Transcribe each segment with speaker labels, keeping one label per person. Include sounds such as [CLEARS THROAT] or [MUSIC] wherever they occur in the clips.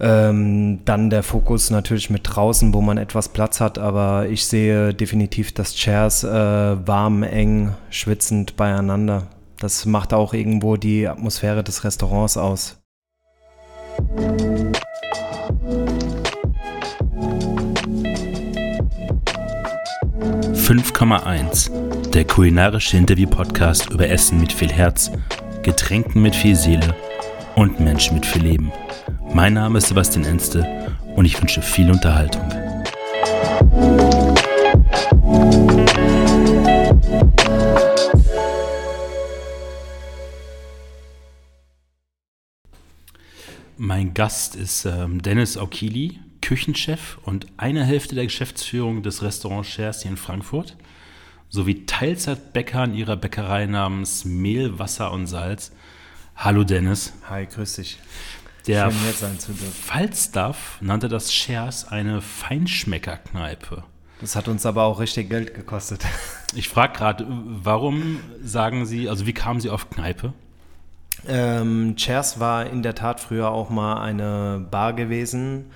Speaker 1: Ähm, dann der Fokus natürlich mit draußen, wo man etwas Platz hat, aber ich sehe definitiv das Chairs äh, warm, eng, schwitzend beieinander. Das macht auch irgendwo die Atmosphäre des Restaurants aus.
Speaker 2: «5,1. Der kulinarische Interview-Podcast über Essen mit viel Herz, Getränken mit viel Seele und Menschen mit viel Leben. Mein Name ist Sebastian Enste und ich wünsche viel Unterhaltung. Mein Gast ist ähm, Dennis Aukili, Küchenchef und eine Hälfte der Geschäftsführung des Restaurants Shares hier in Frankfurt, sowie Teilzeitbäcker in ihrer Bäckerei namens Mehl, Wasser und Salz. Hallo Dennis.
Speaker 1: Hi, grüß dich.
Speaker 2: Der. Falstaff nannte das Shares eine Feinschmeckerkneipe.
Speaker 1: Das hat uns aber auch richtig Geld gekostet. [LAUGHS]
Speaker 2: Ich frage gerade, warum sagen Sie, also wie kamen Sie auf Kneipe?
Speaker 1: Ähm, Chairs war in der Tat früher auch mal eine Bar gewesen,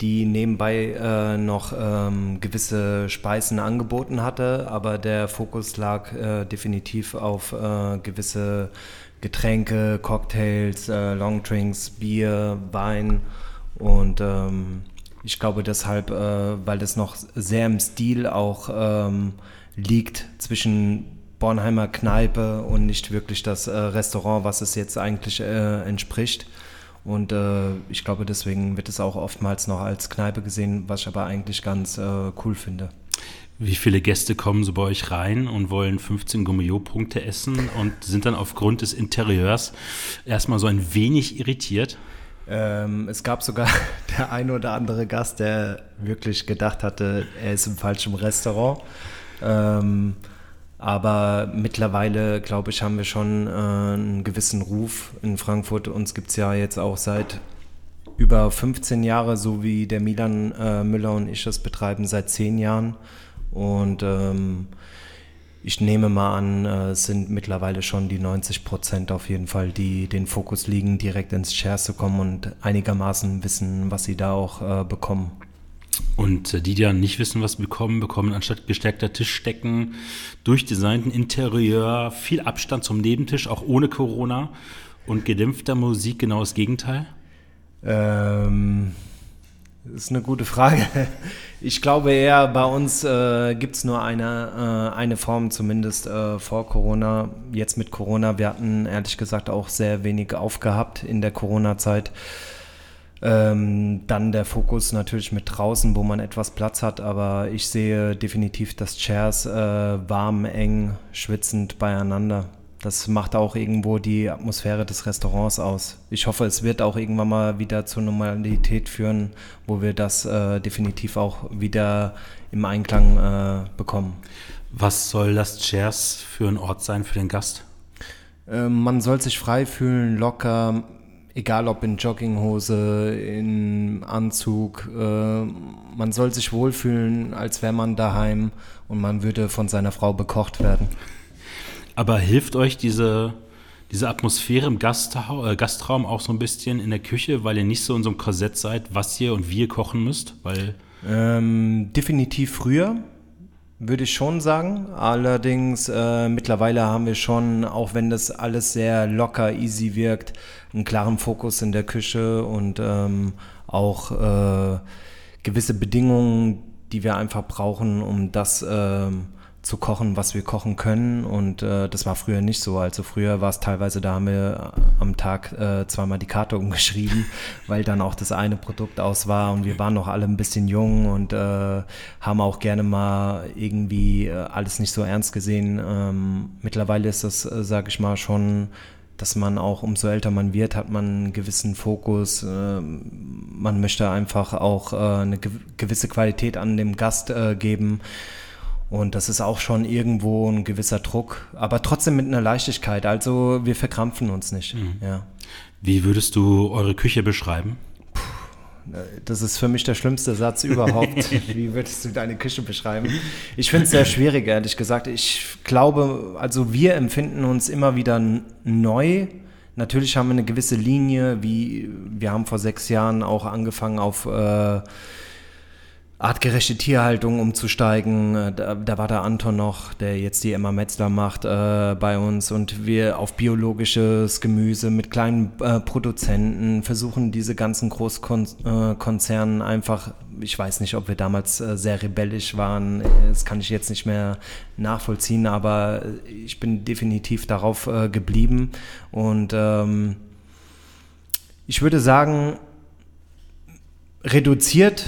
Speaker 1: die nebenbei äh, noch ähm, gewisse Speisen angeboten hatte, aber der Fokus lag äh, definitiv auf äh, gewisse Getränke, Cocktails, äh, Longdrinks, Bier, Wein und ähm, ich glaube deshalb, äh, weil das noch sehr im Stil auch ähm, liegt zwischen Bornheimer Kneipe und nicht wirklich das äh, Restaurant, was es jetzt eigentlich äh, entspricht. Und äh, ich glaube, deswegen wird es auch oftmals noch als Kneipe gesehen, was ich aber eigentlich ganz äh, cool finde.
Speaker 2: Wie viele Gäste kommen so bei euch rein und wollen 15 Gummio-Punkte essen und sind dann aufgrund des Interieurs erstmal so ein wenig irritiert?
Speaker 1: Ähm, es gab sogar [LAUGHS] der ein oder andere Gast, der wirklich gedacht hatte, er ist im falschen Restaurant. Ähm, aber mittlerweile, glaube ich, haben wir schon äh, einen gewissen Ruf in Frankfurt. Uns gibt es ja jetzt auch seit über 15 Jahren, so wie der Milan äh, Müller und ich das betreiben, seit 10 Jahren. Und ähm, ich nehme mal an, äh, es sind mittlerweile schon die 90 Prozent auf jeden Fall, die den Fokus liegen, direkt ins Shares zu kommen und einigermaßen wissen, was sie da auch äh, bekommen.
Speaker 2: Und äh, die, die dann nicht wissen, was sie bekommen, bekommen anstatt gestärkter Tischdecken, durchdesignten Interieur, viel Abstand zum Nebentisch, auch ohne Corona und gedämpfter Musik genau das Gegenteil?
Speaker 1: Ähm, ist eine gute Frage. Ich glaube eher, bei uns äh, gibt es nur eine, äh, eine Form, zumindest äh, vor Corona. Jetzt mit Corona, wir hatten ehrlich gesagt auch sehr wenig aufgehabt in der Corona-Zeit. Ähm, dann der Fokus natürlich mit draußen, wo man etwas Platz hat, aber ich sehe definitiv das Chairs äh, warm, eng, schwitzend beieinander das macht auch irgendwo die Atmosphäre des Restaurants aus. Ich hoffe, es wird auch irgendwann mal wieder zur Normalität führen, wo wir das äh, definitiv auch wieder im Einklang äh, bekommen.
Speaker 2: Was soll das Chairs für ein Ort sein für den Gast?
Speaker 1: Äh, man soll sich frei fühlen, locker, egal ob in Jogginghose, in Anzug. Äh, man soll sich wohlfühlen, als wäre man daheim und man würde von seiner Frau bekocht werden.
Speaker 2: Aber hilft euch diese, diese Atmosphäre im Gasthau äh, Gastraum auch so ein bisschen in der Küche, weil ihr nicht so in so einem Korsett seid, was ihr und wie ihr kochen müsst? Weil
Speaker 1: ähm, definitiv früher, würde ich schon sagen. Allerdings äh, mittlerweile haben wir schon, auch wenn das alles sehr locker, easy wirkt, einen klaren Fokus in der Küche und ähm, auch äh, gewisse Bedingungen, die wir einfach brauchen, um das äh, zu kochen, was wir kochen können. Und äh, das war früher nicht so. Also früher war es teilweise, da haben wir am Tag äh, zweimal die Karte [LAUGHS] umgeschrieben, weil dann auch das eine Produkt aus war und wir waren noch alle ein bisschen jung und äh, haben auch gerne mal irgendwie äh, alles nicht so ernst gesehen. Ähm, mittlerweile ist das, äh, sage ich mal, schon dass man auch, umso älter man wird, hat man einen gewissen Fokus. Äh, man möchte einfach auch eine gewisse Qualität an dem Gast geben. Und das ist auch schon irgendwo ein gewisser Druck, aber trotzdem mit einer Leichtigkeit. Also wir verkrampfen uns nicht. Mhm. Ja.
Speaker 2: Wie würdest du eure Küche beschreiben?
Speaker 1: Das ist für mich der schlimmste Satz überhaupt. [LAUGHS] Wie würdest du deine Küche beschreiben? Ich finde es sehr schwierig, ehrlich gesagt. Ich glaube, also wir empfinden uns immer wieder neu natürlich haben wir eine gewisse Linie, wie wir haben vor sechs Jahren auch angefangen auf äh, artgerechte Tierhaltung umzusteigen. Äh, da, da, war der Anton noch, der jetzt die Emma Metzler macht äh, bei uns. Und wir auf biologisches Gemüse mit kleinen äh, Produzenten versuchen diese ganzen Großkonzernen äh, einfach, ich weiß nicht, ob wir damals äh, sehr rebellisch waren, das kann ich jetzt nicht mehr nachvollziehen, aber ich bin definitiv darauf äh, geblieben. Und ähm, ich würde sagen, reduziert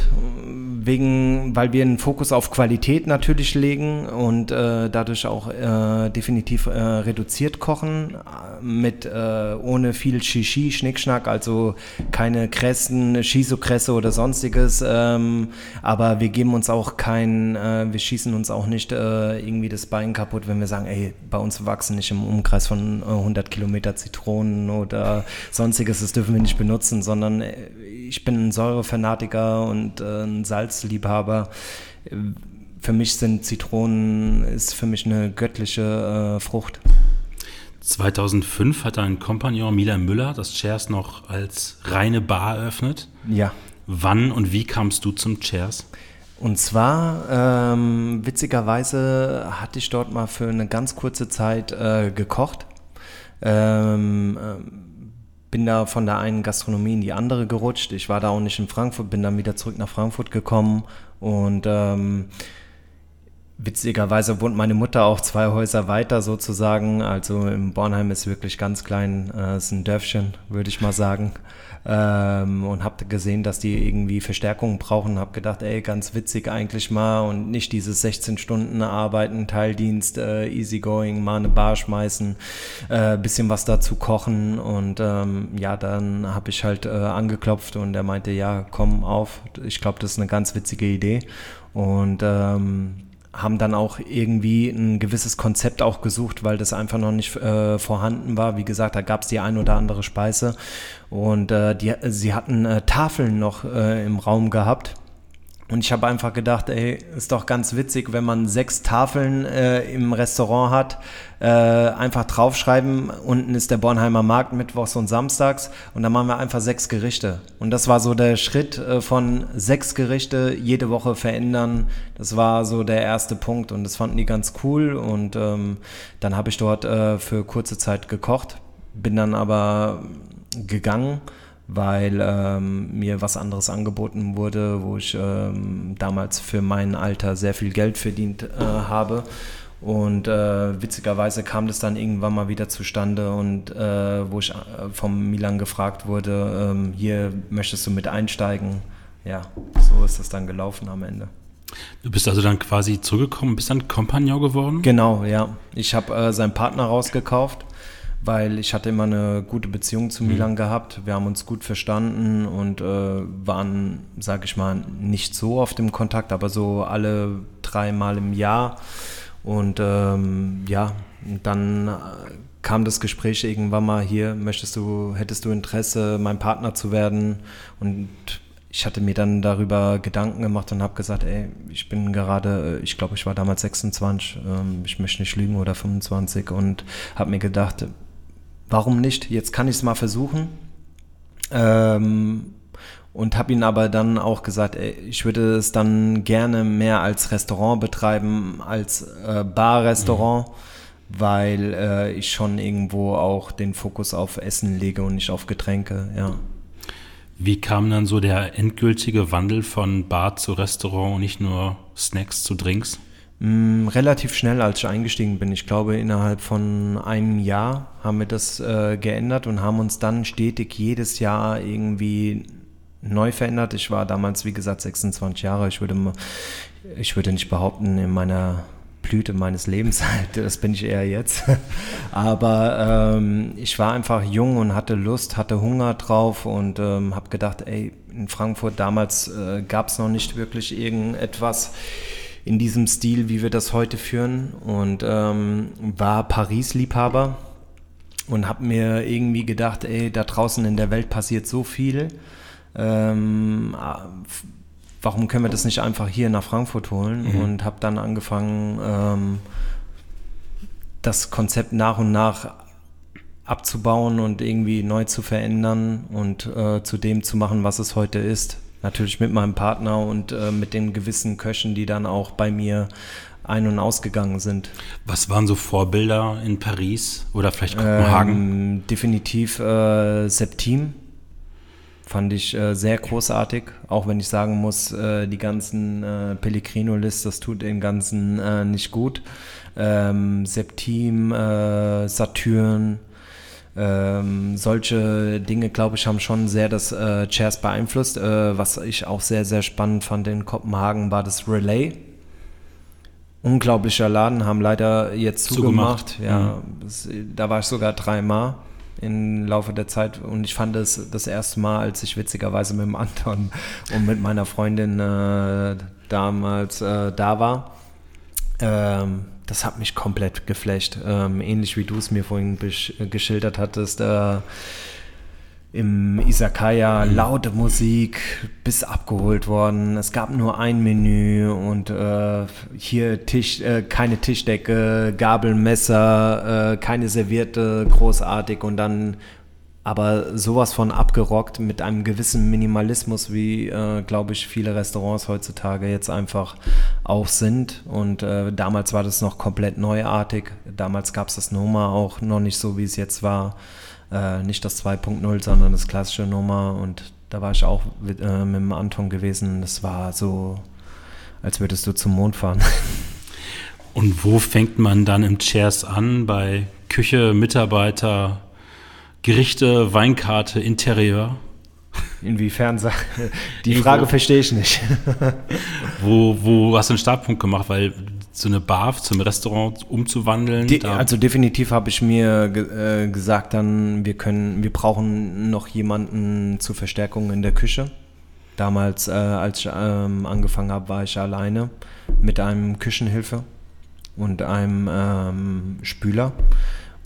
Speaker 1: wegen, weil wir einen Fokus auf Qualität natürlich legen und äh, dadurch auch äh, definitiv äh, reduziert kochen, mit äh, ohne viel Shishi, Schnickschnack, also keine Kressen, Shiso-Kresse oder sonstiges. Ähm, aber wir geben uns auch kein, äh, wir schießen uns auch nicht äh, irgendwie das Bein kaputt, wenn wir sagen, ey, bei uns wachsen nicht im Umkreis von 100 Kilometer Zitronen oder sonstiges, das dürfen wir nicht benutzen, sondern ich bin ein Säurefanatiker und ein Salz Salzliebhaber. Für mich sind Zitronen, ist für mich eine göttliche äh, Frucht.
Speaker 2: 2005 hat dein Kompagnon Milan Müller das Chairs noch als reine Bar eröffnet.
Speaker 1: Ja.
Speaker 2: Wann und wie kamst du zum Chairs?
Speaker 1: Und zwar, ähm, witzigerweise hatte ich dort mal für eine ganz kurze Zeit äh, gekocht. Ähm, ähm bin da von der einen Gastronomie in die andere gerutscht. Ich war da auch nicht in Frankfurt, bin dann wieder zurück nach Frankfurt gekommen und ähm, witzigerweise wohnt meine Mutter auch zwei Häuser weiter sozusagen. Also im Bornheim ist wirklich ganz klein, äh, ist ein Dörfchen, würde ich mal sagen ähm, und habe gesehen, dass die irgendwie Verstärkung brauchen. Habe gedacht, ey, ganz witzig eigentlich mal und nicht dieses 16 Stunden Arbeiten, Teildienst, äh, easygoing, mal eine Bar schmeißen, äh, bisschen was dazu kochen und ähm, ja, dann habe ich halt äh, angeklopft und er meinte, ja, komm auf, ich glaube, das ist eine ganz witzige Idee und ähm, haben dann auch irgendwie ein gewisses Konzept auch gesucht, weil das einfach noch nicht äh, vorhanden war. Wie gesagt, da gab es die ein oder andere Speise und äh, die, sie hatten äh, Tafeln noch äh, im Raum gehabt und ich habe einfach gedacht, ey, ist doch ganz witzig, wenn man sechs Tafeln äh, im Restaurant hat, äh, einfach draufschreiben, unten ist der Bornheimer Markt mittwochs und samstags und dann machen wir einfach sechs Gerichte. Und das war so der Schritt äh, von sechs Gerichte jede Woche verändern. Das war so der erste Punkt und das fanden die ganz cool und ähm, dann habe ich dort äh, für kurze Zeit gekocht, bin dann aber gegangen weil ähm, mir was anderes angeboten wurde, wo ich ähm, damals für mein Alter sehr viel Geld verdient äh, habe. Und äh, witzigerweise kam das dann irgendwann mal wieder zustande und äh, wo ich äh, vom Milan gefragt wurde, ähm, hier möchtest du mit einsteigen? Ja, so ist das dann gelaufen am Ende.
Speaker 2: Du bist also dann quasi zurückgekommen, bist dann Kompagnon geworden?
Speaker 1: Genau, ja. Ich habe äh, seinen Partner rausgekauft weil ich hatte immer eine gute Beziehung zu mhm. Milan gehabt. Wir haben uns gut verstanden und äh, waren, sage ich mal, nicht so oft im Kontakt, aber so alle dreimal im Jahr. Und ähm, ja, dann äh, kam das Gespräch irgendwann mal hier, möchtest du, hättest du Interesse, mein Partner zu werden? Und ich hatte mir dann darüber Gedanken gemacht und habe gesagt, ey, ich bin gerade, äh, ich glaube, ich war damals 26, ähm, ich möchte nicht lügen oder 25 und habe mir gedacht, warum nicht? Jetzt kann ich es mal versuchen. Ähm, und habe ihn aber dann auch gesagt, ey, ich würde es dann gerne mehr als Restaurant betreiben, als äh, Bar-Restaurant, mhm. weil äh, ich schon irgendwo auch den Fokus auf Essen lege und nicht auf Getränke, ja.
Speaker 2: Wie kam dann so der endgültige Wandel von Bar zu Restaurant und nicht nur Snacks zu Drinks?
Speaker 1: Mm, relativ schnell, als ich eingestiegen bin. Ich glaube, innerhalb von einem Jahr haben wir das äh, geändert und haben uns dann stetig jedes Jahr irgendwie neu verändert. Ich war damals, wie gesagt, 26 Jahre. Ich würde, ich würde nicht behaupten, in meiner Blüte meines Lebens, [LAUGHS] das bin ich eher jetzt. [LAUGHS] Aber ähm, ich war einfach jung und hatte Lust, hatte Hunger drauf und ähm, habe gedacht, ey, in Frankfurt damals äh, gab es noch nicht wirklich irgendetwas in diesem Stil, wie wir das heute führen und ähm, war Paris-Liebhaber und habe mir irgendwie gedacht, ey, da draußen in der Welt passiert so viel. Ähm, warum können wir das nicht einfach hier nach Frankfurt holen? Mhm. Und habe dann angefangen, ähm, das Konzept nach und nach abzubauen und irgendwie neu zu verändern und äh, zu dem zu machen, was es heute ist. Natürlich mit meinem Partner und äh, mit den gewissen Köchen, die dann auch bei mir ein- und ausgegangen sind.
Speaker 2: Was waren so Vorbilder in Paris oder vielleicht Kopenhagen?
Speaker 1: Ähm, definitiv äh, Septim. Fand ich äh, sehr großartig, auch wenn ich sagen muss, äh, die ganzen äh, Pellegrino-List, das tut den Ganzen äh, nicht gut. Ähm, Septim, äh, Saturn, ähm, solche Dinge, glaube ich, haben schon sehr das äh, Chairs beeinflusst. Äh, was ich auch sehr, sehr spannend fand in Kopenhagen war das Relay. Unglaublicher Laden, haben leider jetzt zugemacht.
Speaker 2: Zugemacht,
Speaker 1: Ja, das, da war ich sogar dreimal im Laufe der Zeit und ich fand es das erste Mal, als ich witzigerweise mit dem Anton [LAUGHS] und mit meiner Freundin äh, damals äh, da war. Ähm, das hat mich komplett geflasht. Ähm, ähnlich wie du es mir vorhin besch- geschildert hattest. Äh, Im Isakaya laute Musik, bis abgeholt worden. Es gab nur ein Menü und äh, hier Tisch, äh, keine Tischdecke, Gabel, Messer, äh, keine Serviette, großartig und dann aber sowas von abgerockt mit einem gewissen Minimalismus, wie, äh, glaube ich, viele Restaurants heutzutage jetzt einfach auch sind. Und äh, damals war das noch komplett neuartig. Damals gab es das Noma auch noch nicht so, wie es jetzt war. Äh, nicht das 2.0, sondern das klassische Noma. Und da war ich auch mit, äh, mit dem Anton gewesen. Das war so, als würdest du zum Mond fahren.
Speaker 2: Und wo fängt man dann im Chairs an? Bei Küche, Mitarbeiter, Gerichte, Weinkarte, Interieur?
Speaker 1: Inwiefern? [LAUGHS] Die Frage verstehe ich nicht. [LAUGHS]
Speaker 2: Wo, wo hast du einen Startpunkt gemacht? Weil so eine Bar zum Restaurant umzuwandeln,
Speaker 1: De also definitiv habe ich mir ge äh, gesagt, dann wir können, wir brauchen noch jemanden zur Verstärkung in der Küche. Damals, äh, als ich ähm, angefangen habe, war ich alleine mit einem Küchenhilfe und einem ähm, Spüler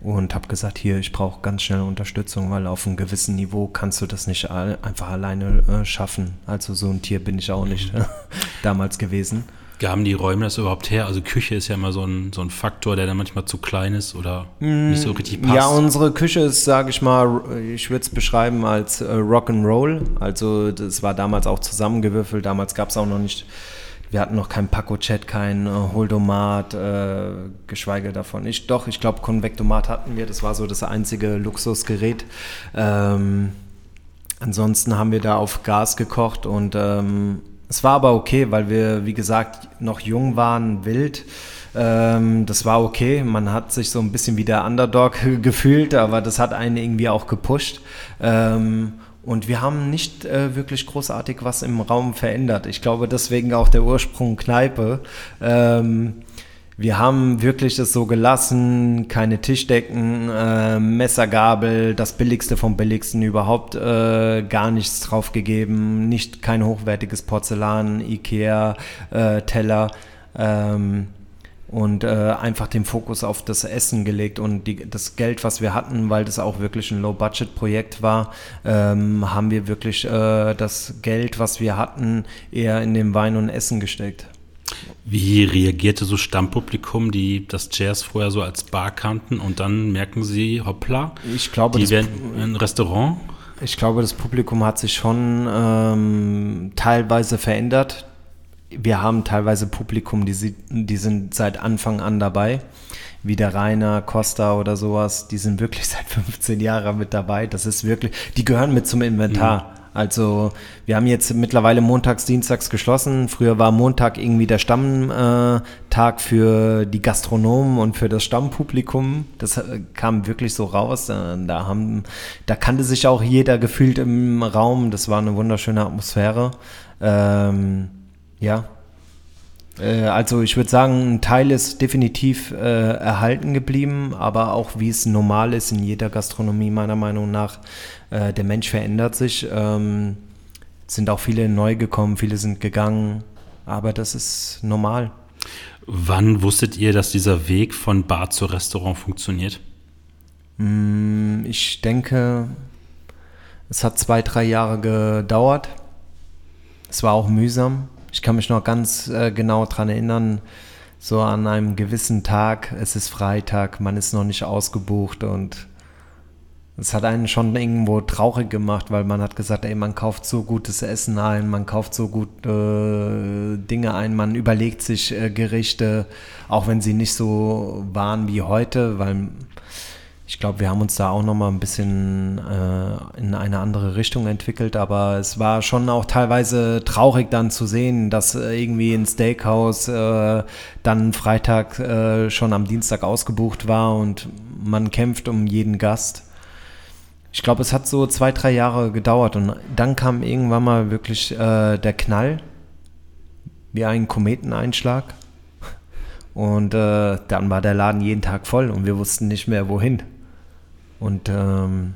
Speaker 1: und habe gesagt, hier, ich brauche ganz schnell Unterstützung, weil auf einem gewissen Niveau kannst du das nicht einfach alleine äh, schaffen. Also so ein Tier bin ich auch nicht [LAUGHS] damals gewesen.
Speaker 2: gaben die Räume das überhaupt her? Also Küche ist ja immer so ein, so ein Faktor, der dann manchmal zu klein ist oder nicht so richtig passt.
Speaker 1: Mm, Ja, unsere Küche ist, sage ich mal, ich würde es beschreiben als äh, Rock'n'Roll. Also das war damals auch zusammengewürfelt. Damals gab es auch noch nicht, wir hatten noch kein Paco-Chat, kein äh, Holdomat, äh, geschweige davon. Ich, doch, ich glaube, Konvektomat hatten wir. Das war so das einzige Luxusgerät. Ähm, ansonsten haben wir da auf Gas gekocht und ähm, es war aber okay, weil wir, wie gesagt, noch jung waren, wild. Ähm, das war okay. Man hat sich so ein bisschen wie der Underdog [LAUGHS] gefühlt, aber das hat einen irgendwie auch gepusht. Ähm, und wir haben nicht äh, wirklich großartig was im Raum verändert. Ich glaube, deswegen auch der Ursprung Kneipe. Ähm, wir haben wirklich das so gelassen, keine Tischdecken, äh, Messergabel, das Billigste vom Billigsten überhaupt äh, gar nichts drauf gegeben, nicht kein hochwertiges Porzellan, Ikea, äh, Teller ähm, und äh, einfach den Fokus auf das Essen gelegt und die, das Geld, was wir hatten, weil das auch wirklich ein Low-Budget-Projekt war, ähm, haben wir wirklich äh, das Geld, was wir hatten, eher in den Wein und Essen gesteckt.
Speaker 2: Wie reagierte so Stammpublikum, die das Jazz vorher so als Bar kannten und dann merken sie, hoppla,
Speaker 1: Ich glaube,
Speaker 2: die werden ein Restaurant?
Speaker 1: Ich glaube, das Publikum hat sich schon ähm, teilweise verändert. Wir haben teilweise Publikum, die, die sind seit Anfang an dabei, wie der Rainer Costa oder sowas. Die sind wirklich [LAUGHS] seit 15 Jahren mit dabei. Das ist wirklich, die gehören mit zum Inventar. Also wir haben jetzt mittlerweile montags, dienstags geschlossen. Früher war Montag irgendwie der Stammtag äh, für die Gastronomen und für das Stammpublikum. Das äh, kam wirklich so raus. Äh, Da, haben, da kannte sich auch jeder gefühlt im Raum. Das war eine wunderschöne Atmosphäre. Ähm, ja. Äh, Also ich würde sagen, ein Teil ist definitiv äh, erhalten geblieben, aber auch wie es normal ist in jeder Gastronomie meiner Meinung nach, äh, der Mensch verändert sich. Ähm, sind auch viele neu gekommen, viele sind gegangen, aber das ist normal.
Speaker 2: Wann wusstet ihr, dass dieser Weg von Bar zu Restaurant funktioniert?
Speaker 1: Mm, Ich denke, es hat zwei, drei Jahre gedauert. Es war auch mühsam. Ich kann mich noch ganz äh, genau dran erinnern, so an einem gewissen Tag, es ist Freitag, man ist noch nicht ausgebucht und Das hat einen schon irgendwo traurig gemacht, weil man hat gesagt, ey, man kauft so gutes Essen ein, man kauft so gute äh, Dinge ein, man überlegt sich äh, Gerichte, auch wenn sie nicht so waren wie heute, weil ich glaube, wir haben uns da auch noch mal ein bisschen äh, in eine andere Richtung entwickelt, aber es war schon auch teilweise traurig dann zu sehen, dass äh, irgendwie ein Steakhouse äh, dann Freitag äh, schon am Dienstag ausgebucht war und man kämpft um jeden Gast. Ich glaube, es hat so zwei, drei Jahre gedauert und dann kam irgendwann mal wirklich äh, der Knall, wie ein Kometeneinschlag. Und dann war der Laden jeden Tag voll und wir wussten nicht mehr wohin. Und ähm,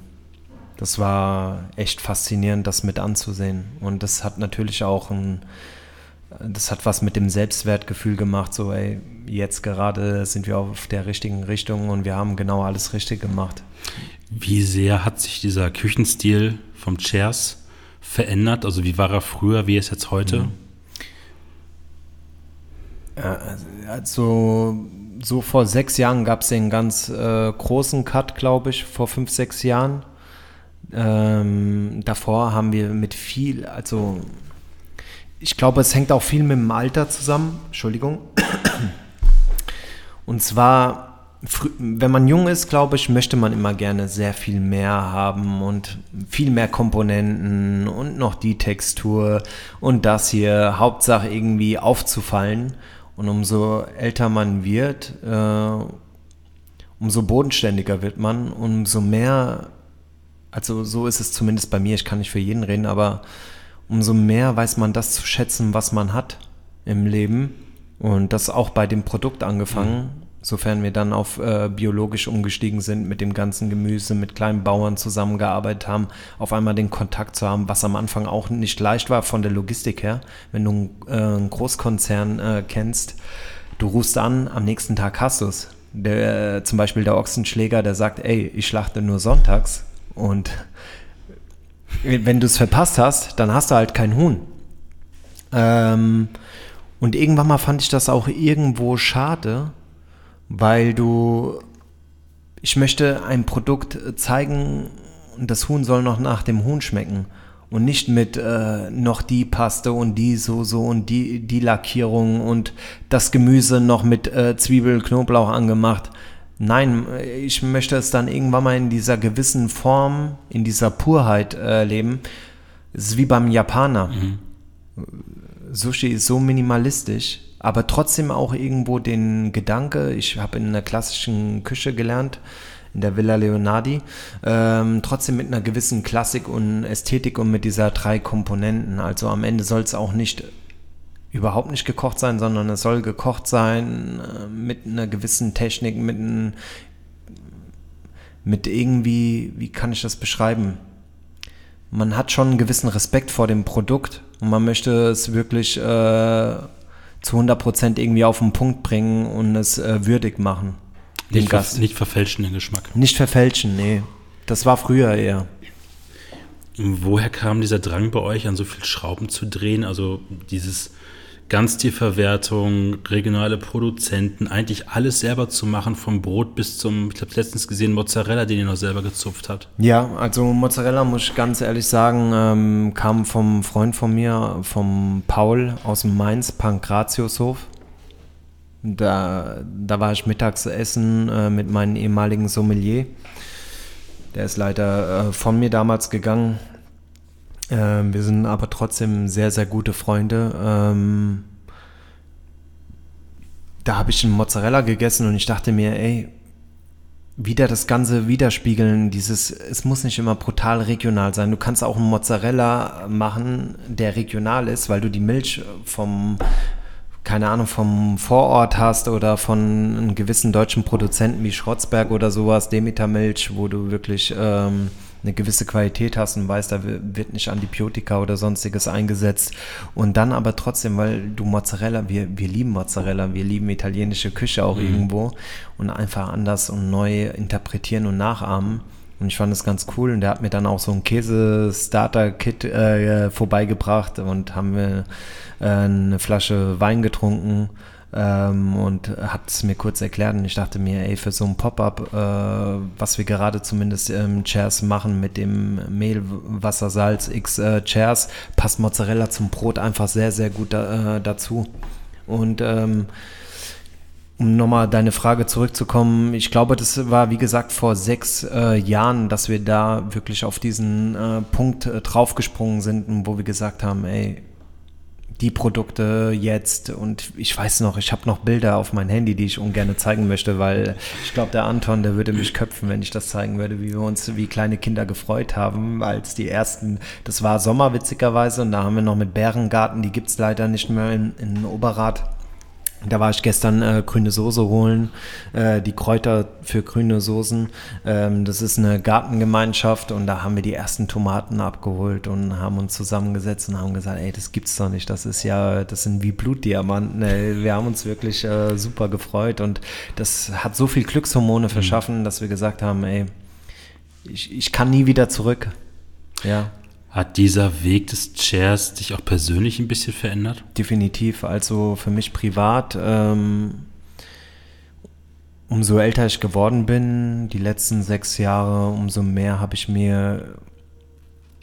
Speaker 1: das war echt faszinierend, das mit anzusehen. Und das hat natürlich auch ein, das hat was mit dem Selbstwertgefühl gemacht, so ey, jetzt gerade sind wir auf der richtigen Richtung und wir haben genau alles richtig gemacht.
Speaker 2: Wie sehr hat sich dieser Küchenstil vom Chairs verändert? Also wie war er früher, wie ist es jetzt heute? Mhm.
Speaker 1: Also so vor sechs Jahren gab es den ganz äh, großen Cut, glaube ich, vor fünf, sechs Jahren. Ähm, davor haben wir mit viel, also ich glaube, es hängt auch viel mit dem Alter zusammen. Entschuldigung. Und zwar wenn man jung ist, glaube ich, möchte man immer gerne sehr viel mehr haben und viel mehr Komponenten und noch die Textur und das hier, Hauptsache irgendwie aufzufallen. Und umso älter man wird, äh, umso bodenständiger wird man, umso mehr, also so ist es zumindest bei mir, ich kann nicht für jeden reden, aber umso mehr weiß man das zu schätzen, was man hat im Leben. Und das auch bei dem Produkt angefangen. Sofern wir dann auf äh, biologisch umgestiegen sind, mit dem ganzen Gemüse, mit kleinen Bauern zusammengearbeitet haben, auf einmal den Kontakt zu haben, was am Anfang auch nicht leicht war von der Logistik her. Wenn du äh, einen Großkonzern äh, kennst, du rufst an, am nächsten Tag hast du es. Der, zum Beispiel der Ochsenschläger, der sagt, ey, ich schlachte nur sonntags und [LAUGHS] wenn du es verpasst hast, dann hast du halt kein Huhn. Ähm, und irgendwann mal fand ich das auch irgendwo schade, weil du, ich möchte ein Produkt zeigen, das Huhn soll noch nach dem Huhn schmecken und nicht mit äh, noch die Paste und die so so und die die Lackierung und das Gemüse noch mit äh, Zwiebel, Knoblauch angemacht. Nein, ich möchte es dann irgendwann mal in dieser gewissen Form, in dieser Purheit äh, leben. Es ist wie beim Japaner. Mhm. Sushi ist so minimalistisch aber trotzdem auch irgendwo den Gedanke, ich habe in einer klassischen Küche gelernt, in der Villa Leonardi, ähm, trotzdem mit einer gewissen Klassik und Ästhetik und mit dieser drei Komponenten. Also am Ende soll es auch nicht überhaupt nicht gekocht sein, sondern es soll gekocht sein äh, mit einer gewissen Technik, mit, ein, mit irgendwie, wie kann ich das beschreiben? Man hat schon einen gewissen Respekt vor dem Produkt und man möchte es wirklich äh, zu 100% irgendwie auf den Punkt bringen und es äh, würdig machen.
Speaker 2: Den nicht, Gast. Ver nicht verfälschen den Geschmack.
Speaker 1: Nicht verfälschen, nee. Das war früher eher.
Speaker 2: Woher kam dieser Drang bei euch, an so viel Schrauben zu drehen? Also dieses Ganztierverwertung, regionale Produzenten, eigentlich alles selber zu machen, vom Brot bis zum, ich habe letztens gesehen, Mozzarella, den ihr noch selber gezupft hat.
Speaker 1: Ja, also Mozzarella, muss ich ganz ehrlich sagen, ähm, kam vom Freund von mir, vom Paul aus dem Mainz, Pankratiushof. Da, da war ich mittags essen äh, mit meinem ehemaligen Sommelier. Der ist leider äh, von mir damals gegangen. Ähm, wir sind aber trotzdem sehr, sehr gute Freunde. Ähm, da habe ich einen Mozzarella gegessen und ich dachte mir, ey, wieder das Ganze widerspiegeln, dieses, es muss nicht immer brutal regional sein. Du kannst auch einen Mozzarella machen, der regional ist, weil du die Milch vom, keine Ahnung, vom Vorort hast oder von einem gewissen deutschen Produzenten wie Schrotzberg oder sowas, Demeter Milch, wo du wirklich ähm, eine gewisse Qualität hast und weißt, da wird nicht Antibiotika oder sonstiges eingesetzt. Und dann aber trotzdem, weil du Mozzarella, wir, wir lieben Mozzarella, wir lieben italienische Küche auch mhm. irgendwo und einfach anders und neu interpretieren und nachahmen. Und ich fand das ganz cool. Und der hat mir dann auch so ein Käse-Starter-Kit äh, vorbeigebracht und haben wir äh, eine Flasche Wein getrunken. Ähm, und hat es mir kurz erklärt und ich dachte mir, ey, für so ein Pop-up, äh, was wir gerade zumindest im Chairs machen mit dem Mehl, Wasser, Salz, X äh, Chairs, passt Mozzarella zum Brot einfach sehr, sehr gut da, äh, dazu. Und ähm, um nochmal deine Frage zurückzukommen, ich glaube, das war wie gesagt vor sechs äh, Jahren, dass wir da wirklich auf diesen äh, Punkt äh, draufgesprungen sind, wo wir gesagt haben, ey, die Produkte jetzt und ich weiß noch, ich habe noch Bilder auf mein Handy, die ich ungern zeigen möchte, weil ich glaube, der Anton, der würde mich köpfen, wenn ich das zeigen würde, wie wir uns wie kleine Kinder gefreut haben, als die ersten, das war Sommer witzigerweise und da haben wir noch mit Bärengarten, die gibt es leider nicht mehr in, in Oberrad da war ich gestern äh, grüne Soße holen, äh, die Kräuter für grüne Soßen. Ähm, das ist eine Gartengemeinschaft und da haben wir die ersten Tomaten abgeholt und haben uns zusammengesetzt und haben gesagt, ey, das gibt's doch nicht. Das ist ja, das sind wie Blutdiamanten. Ey. Wir haben uns wirklich äh, super gefreut und das hat so viel Glückshormone mhm. verschaffen, dass wir gesagt haben, ey, ich, ich kann nie wieder zurück. Ja.
Speaker 2: Hat dieser Weg des Chairs dich auch persönlich ein bisschen verändert?
Speaker 1: Definitiv. Also für mich privat, ähm, umso älter ich geworden bin, die letzten sechs Jahre, umso mehr habe ich mir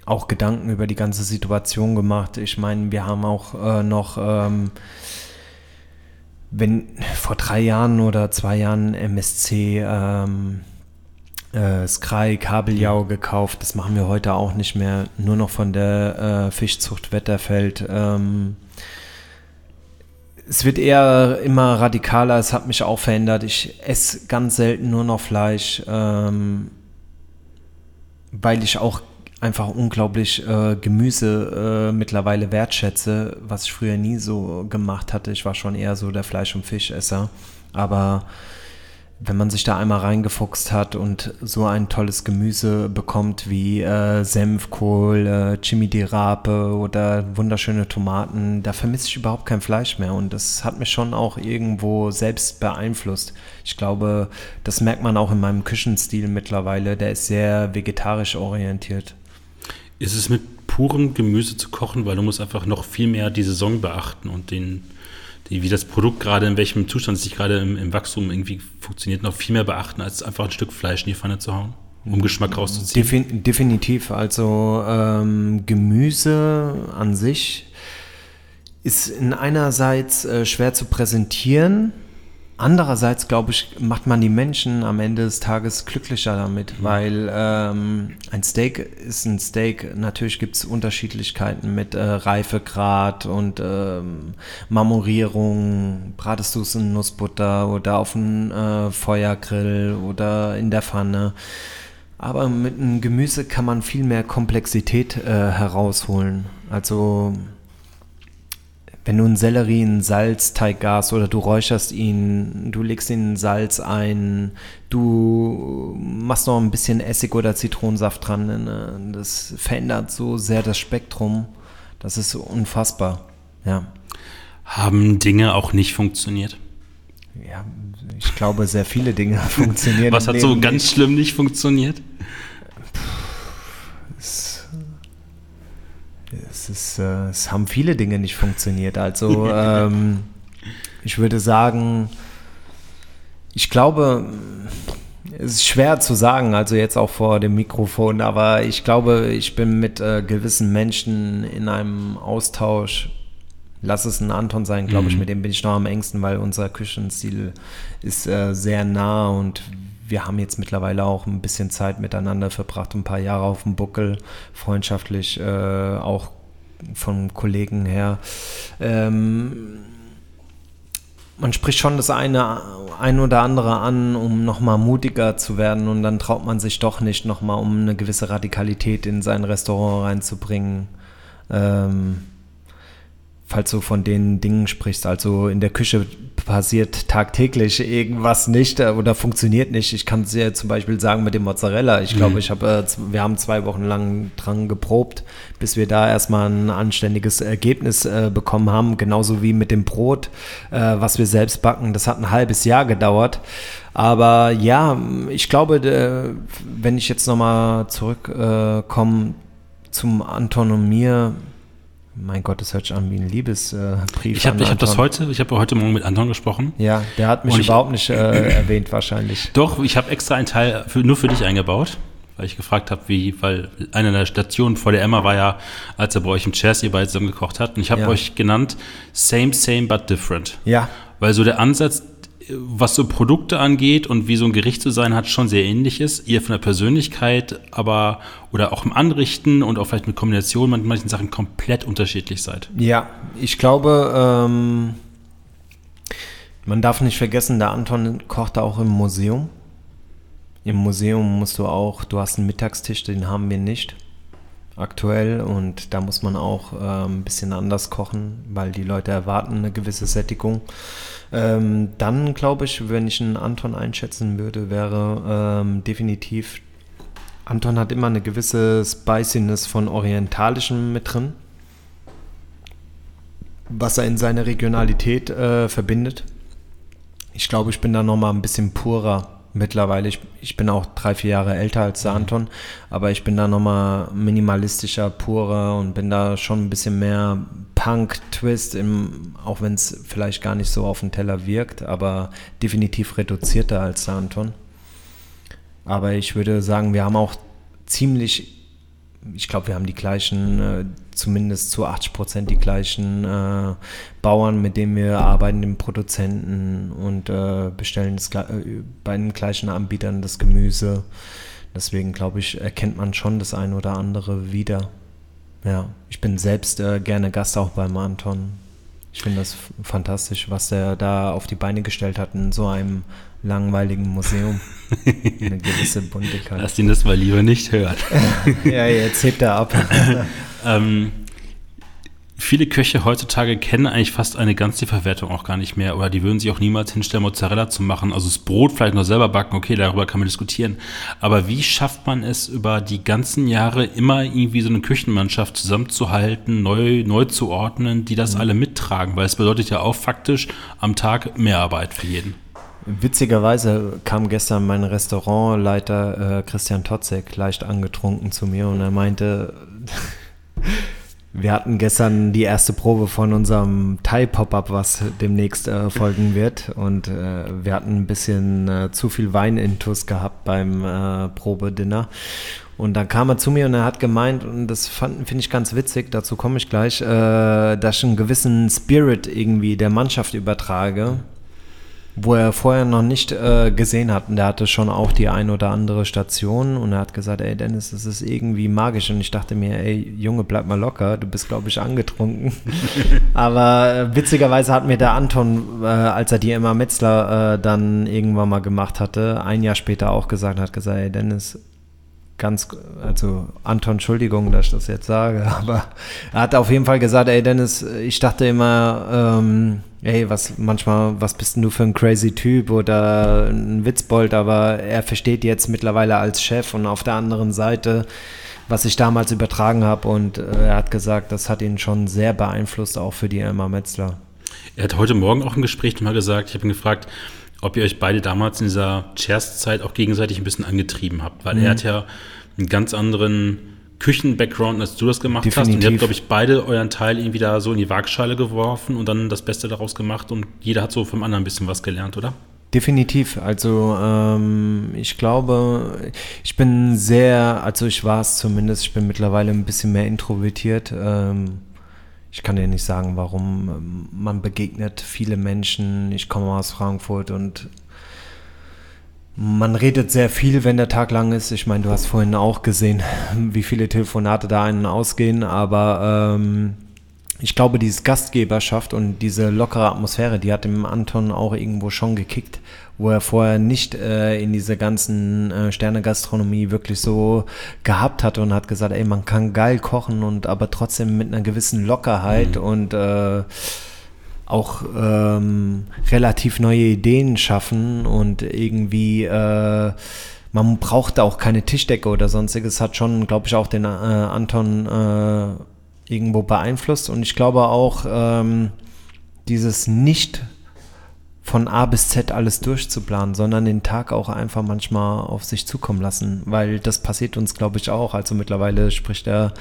Speaker 1: auch Gedanken über die ganze Situation gemacht. Ich meine, wir haben auch äh, noch, ähm, wenn vor drei Jahren oder zwei Jahren MSC ähm, äh, Sky, Kabeljau gekauft. Das machen wir heute auch nicht mehr. Nur noch von der äh, Fischzucht Wetterfeld. Ähm, es wird eher immer radikaler. Es hat mich auch verändert. Ich esse ganz selten nur noch Fleisch, ähm, weil ich auch einfach unglaublich äh, Gemüse äh, mittlerweile wertschätze, was ich früher nie so gemacht hatte. Ich war schon eher so der Fleisch- und Fischesser. Aber wenn man sich da einmal reingefuchst hat und so ein tolles Gemüse bekommt wie äh, Senfkohl, äh, Chimichurri oder wunderschöne Tomaten, da vermisse ich überhaupt kein Fleisch mehr und das hat mich schon auch irgendwo selbst beeinflusst. Ich glaube, das merkt man auch in meinem Küchenstil mittlerweile, der ist sehr vegetarisch orientiert.
Speaker 2: Ist es mit purem Gemüse zu kochen, weil du musst einfach noch viel mehr die Saison beachten und den die, wie das Produkt gerade, in welchem Zustand es sich gerade im, im, Wachstum irgendwie funktioniert, noch viel mehr beachten, als einfach ein Stück Fleisch in die Pfanne zu hauen, um Geschmack rauszuziehen?
Speaker 1: Defin definitiv. Also ähm, Gemüse an sich ist in einerseits äh, schwer zu präsentieren, Andererseits, glaube ich, macht man die Menschen am Ende des Tages glücklicher damit, mhm. weil ähm, ein Steak ist ein Steak. Natürlich gibt es Unterschiedlichkeiten mit äh, Reifegrad und ähm, Marmorierung. Bratest du es in Nussbutter oder auf dem äh, Feuergrill oder in der Pfanne. Aber mit einem Gemüse kann man viel mehr Komplexität äh, herausholen. Also wenn du einen Sellerie in Salzteig gast oder du räucherst ihn, du legst ihn Salz ein, du machst noch ein bisschen Essig oder Zitronensaft dran, ne? das verändert so sehr das Spektrum. Das ist unfassbar, ja.
Speaker 2: Haben Dinge auch nicht funktioniert?
Speaker 1: Ja, ich glaube, sehr viele Dinge [LAUGHS] funktionieren.
Speaker 2: Was hat so ganz nicht. schlimm nicht funktioniert?
Speaker 1: Es, ist, äh, es haben viele Dinge nicht funktioniert. Also [LAUGHS] ähm, ich würde sagen, ich glaube, es ist schwer zu sagen, also jetzt auch vor dem Mikrofon, aber ich glaube, ich bin mit äh, gewissen Menschen in einem Austausch. Lass es ein Anton sein, glaube mhm. ich, mit dem bin ich noch am engsten, weil unser Küchenstil ist äh, sehr nah und wir haben jetzt mittlerweile auch ein bisschen Zeit miteinander verbracht, ein paar Jahre auf dem Buckel, freundschaftlich äh, auch vom Kollegen her. Ähm, man spricht schon das eine ein oder andere an, um nochmal mutiger zu werden und dann traut man sich doch nicht nochmal, um eine gewisse Radikalität in sein Restaurant reinzubringen. Ähm, falls du von den Dingen sprichst. Also in der Küche passiert tagtäglich irgendwas nicht äh, oder funktioniert nicht. Ich kann es dir zum Beispiel sagen mit dem Mozzarella. Ich glaube, mhm. ich habe, äh, wir haben zwei Wochen lang dran geprobt, bis wir da erstmal ein anständiges Ergebnis äh, bekommen haben. Genauso wie mit dem Brot, was wir selbst backen. Das hat ein halbes Jahr gedauert. Aber ja, ich glaube, wenn ich jetzt nochmal zurückkomme zum Anton und mir, Mein Gott, das hört sich an wie ein Liebesbrief.
Speaker 2: Ich habe hab das heute, ich habe heute Morgen mit Anton gesprochen.
Speaker 1: Ja, der hat mich
Speaker 2: Und ich-
Speaker 1: überhaupt nicht äh, [CLEARS THROAT] erwähnt wahrscheinlich.
Speaker 2: Doch, ich habe extra einen Teil für, nur für dich eingebaut, weil ich gefragt habe, wie, weil eine der Stationen vor der Emma war ja, als er bei euch im Chairs ihr beide zusammen gekocht hat. Und ich habe
Speaker 1: Ja.
Speaker 2: euch genannt, same, same, but different.
Speaker 1: Ja,
Speaker 2: Weil so der Ansatz, was so Produkte angeht und wie so ein Gericht zu sein hat, schon sehr ähnlich ist. Ihr von der Persönlichkeit, aber oder auch im Anrichten und auch vielleicht mit Kombination mit manchen Sachen komplett unterschiedlich seid.
Speaker 1: Ja, ich glaube, ähm, man darf nicht vergessen, der Anton kochte auch im Museum. Im Museum musst du auch, du hast einen Mittagstisch, den haben wir nicht aktuell und da muss man auch ähm, ein bisschen anders kochen, weil die Leute erwarten eine gewisse Sättigung. Ähm, dann glaube ich, wenn ich einen Anton einschätzen würde, wäre ähm, definitiv, Anton hat immer eine gewisse Spiciness von Orientalischem mit drin was er in seine Regionalität äh, verbindet. Ich glaube, ich bin da nochmal ein bisschen purer mittlerweile. Ich, ich bin auch drei, vier Jahre älter als der Anton, aber ich bin da nochmal minimalistischer, purer und bin da schon ein bisschen mehr Punk-Twist, auch wenn es vielleicht gar nicht so auf dem Teller wirkt, aber definitiv reduzierter als der Anton. Aber ich würde sagen, wir haben auch ziemlich ich glaube, wir haben die gleichen, äh, zumindest zu 80 Prozent die gleichen äh, Bauern, mit denen wir arbeiten, den Produzenten und äh, bestellen das, äh, bei den gleichen Anbietern das Gemüse. Deswegen glaube ich, erkennt man schon das eine oder andere wieder. Ja, ich bin selbst äh, gerne Gast auch beim Anton. Ich finde das fantastisch, was der da auf die Beine gestellt hat in so einem langweiligen Museum. [LAUGHS] Eine gewisse Buntigkeit.
Speaker 2: Lass ihn das mal lieber nicht hören. [LAUGHS]
Speaker 1: ja, jetzt hebt er ab. [LAUGHS]
Speaker 2: Ähm, viele Köche heutzutage kennen eigentlich fast eine ganze Verwertung auch gar nicht mehr oder die würden sich auch niemals hinstellen, Mozzarella zu machen. Also das Brot vielleicht noch selber backen, okay, darüber kann man diskutieren. Aber wie schafft man es über die ganzen Jahre immer irgendwie so eine Küchenmannschaft zusammenzuhalten, neu, neu zu ordnen, die das alle mittragen? Weil es bedeutet ja auch faktisch am Tag mehr Arbeit für jeden.
Speaker 1: Witzigerweise kam gestern mein Restaurantleiter äh, Christian Totzek leicht angetrunken zu mir und er meinte, wir hatten gestern die erste Probe von unserem Thai-Pop-Up, was demnächst äh, folgen wird und äh, wir hatten ein bisschen äh, zu viel Wein-Intus gehabt beim äh, Probedinner. Und dann kam er zu mir und er hat gemeint, und das finde ich ganz witzig, dazu komme ich gleich, äh, dass ich einen gewissen Spirit irgendwie der Mannschaft übertrage, wo er vorher noch nicht äh, gesehen hat. Und der hatte schon auch die ein oder andere Station und er hat gesagt, ey Dennis, das ist irgendwie magisch. Und ich dachte mir, ey Junge, bleib mal locker, du bist, glaube ich, angetrunken. [LAUGHS] Aber äh, witzigerweise hat mir der Anton, äh, als er die Emma Metzler äh, dann irgendwann mal gemacht hatte, ein Jahr später auch gesagt, hat gesagt, ey Dennis, ganz, also Anton, Entschuldigung, dass ich das jetzt sage, [LAUGHS] aber er hat auf jeden Fall gesagt, ey Dennis, ich dachte immer, ähm, ey, was manchmal, was bist denn du für ein crazy Typ oder ein Witzbold, aber er versteht jetzt mittlerweile als Chef und auf der anderen Seite, was ich damals übertragen habe und äh, er hat gesagt, das hat ihn schon sehr beeinflusst, auch für die Emma Metzler.
Speaker 2: Er hat heute Morgen auch im Gespräch mal gesagt, ich habe ihn gefragt, ob ihr euch beide damals in dieser Chairs-Zeit auch gegenseitig ein bisschen angetrieben habt, weil er hat ja einen ganz anderen Küchen-Background, als du das gemacht hast. Und ihr habt,
Speaker 1: Definitiv.
Speaker 2: glaube ich, beide euren Teil irgendwie da so in die Waagschale geworfen und dann das Beste daraus gemacht und jeder hat so vom anderen ein bisschen was gelernt, oder?
Speaker 1: Definitiv. Also ähm, ich glaube, ich bin sehr, also ich war es zumindest, ich bin mittlerweile ein bisschen mehr introvertiert. Ähm, ich kann dir nicht sagen, warum. Ähm, Man begegnet viele Menschen. Ich komme aus Frankfurt und man redet sehr viel, wenn der Tag lang ist. Ich meine, du hast vorhin auch gesehen, wie viele Telefonate da einen ausgehen, aber ähm, ich glaube, diese Gastgeberschaft und diese lockere Atmosphäre, die hat dem Anton auch irgendwo schon gekickt, wo er vorher nicht äh, in diese ganzen äh, Sterne-Gastronomie wirklich so gehabt hatte und hat gesagt, ey, man kann geil kochen und aber trotzdem mit einer gewissen Lockerheit und äh, auch ähm, relativ neue Ideen schaffen und irgendwie äh, man braucht auch keine Tischdecke oder sonstiges, hat schon, glaube ich, auch den äh, Anton äh, irgendwo beeinflusst und ich glaube auch ähm, dieses nicht von A bis Z alles durchzuplanen, sondern den Tag auch einfach manchmal auf sich zukommen lassen, weil das passiert uns, glaube ich, auch. Also mittlerweile spricht er,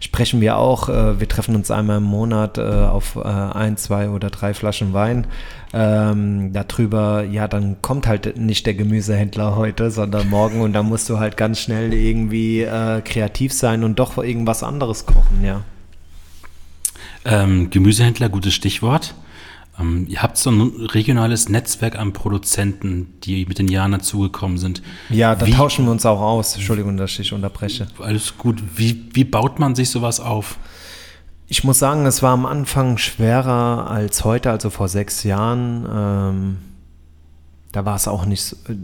Speaker 1: sprechen wir auch, äh, wir treffen uns einmal im Monat äh, auf äh, ein, zwei oder drei Flaschen Wein. Ähm, darüber, ja, dann kommt halt nicht der Gemüsehändler heute, sondern morgen und dann musst du halt ganz schnell irgendwie äh, kreativ sein und doch irgendwas anderes kochen, ja.
Speaker 2: Ähm, Gemüsehändler, gutes Stichwort. Ähm, ihr habt so ein regionales Netzwerk an Produzenten, die mit den Jahren dazugekommen sind.
Speaker 1: Ja, da wie, tauschen wir uns auch aus. Entschuldigung, dass ich unterbreche.
Speaker 2: Alles gut. Wie, wie baut man sich sowas auf?
Speaker 1: Ich muss sagen, es war am Anfang schwerer als heute, also vor sechs Jahren. Ähm, da war es auch nicht so, äh,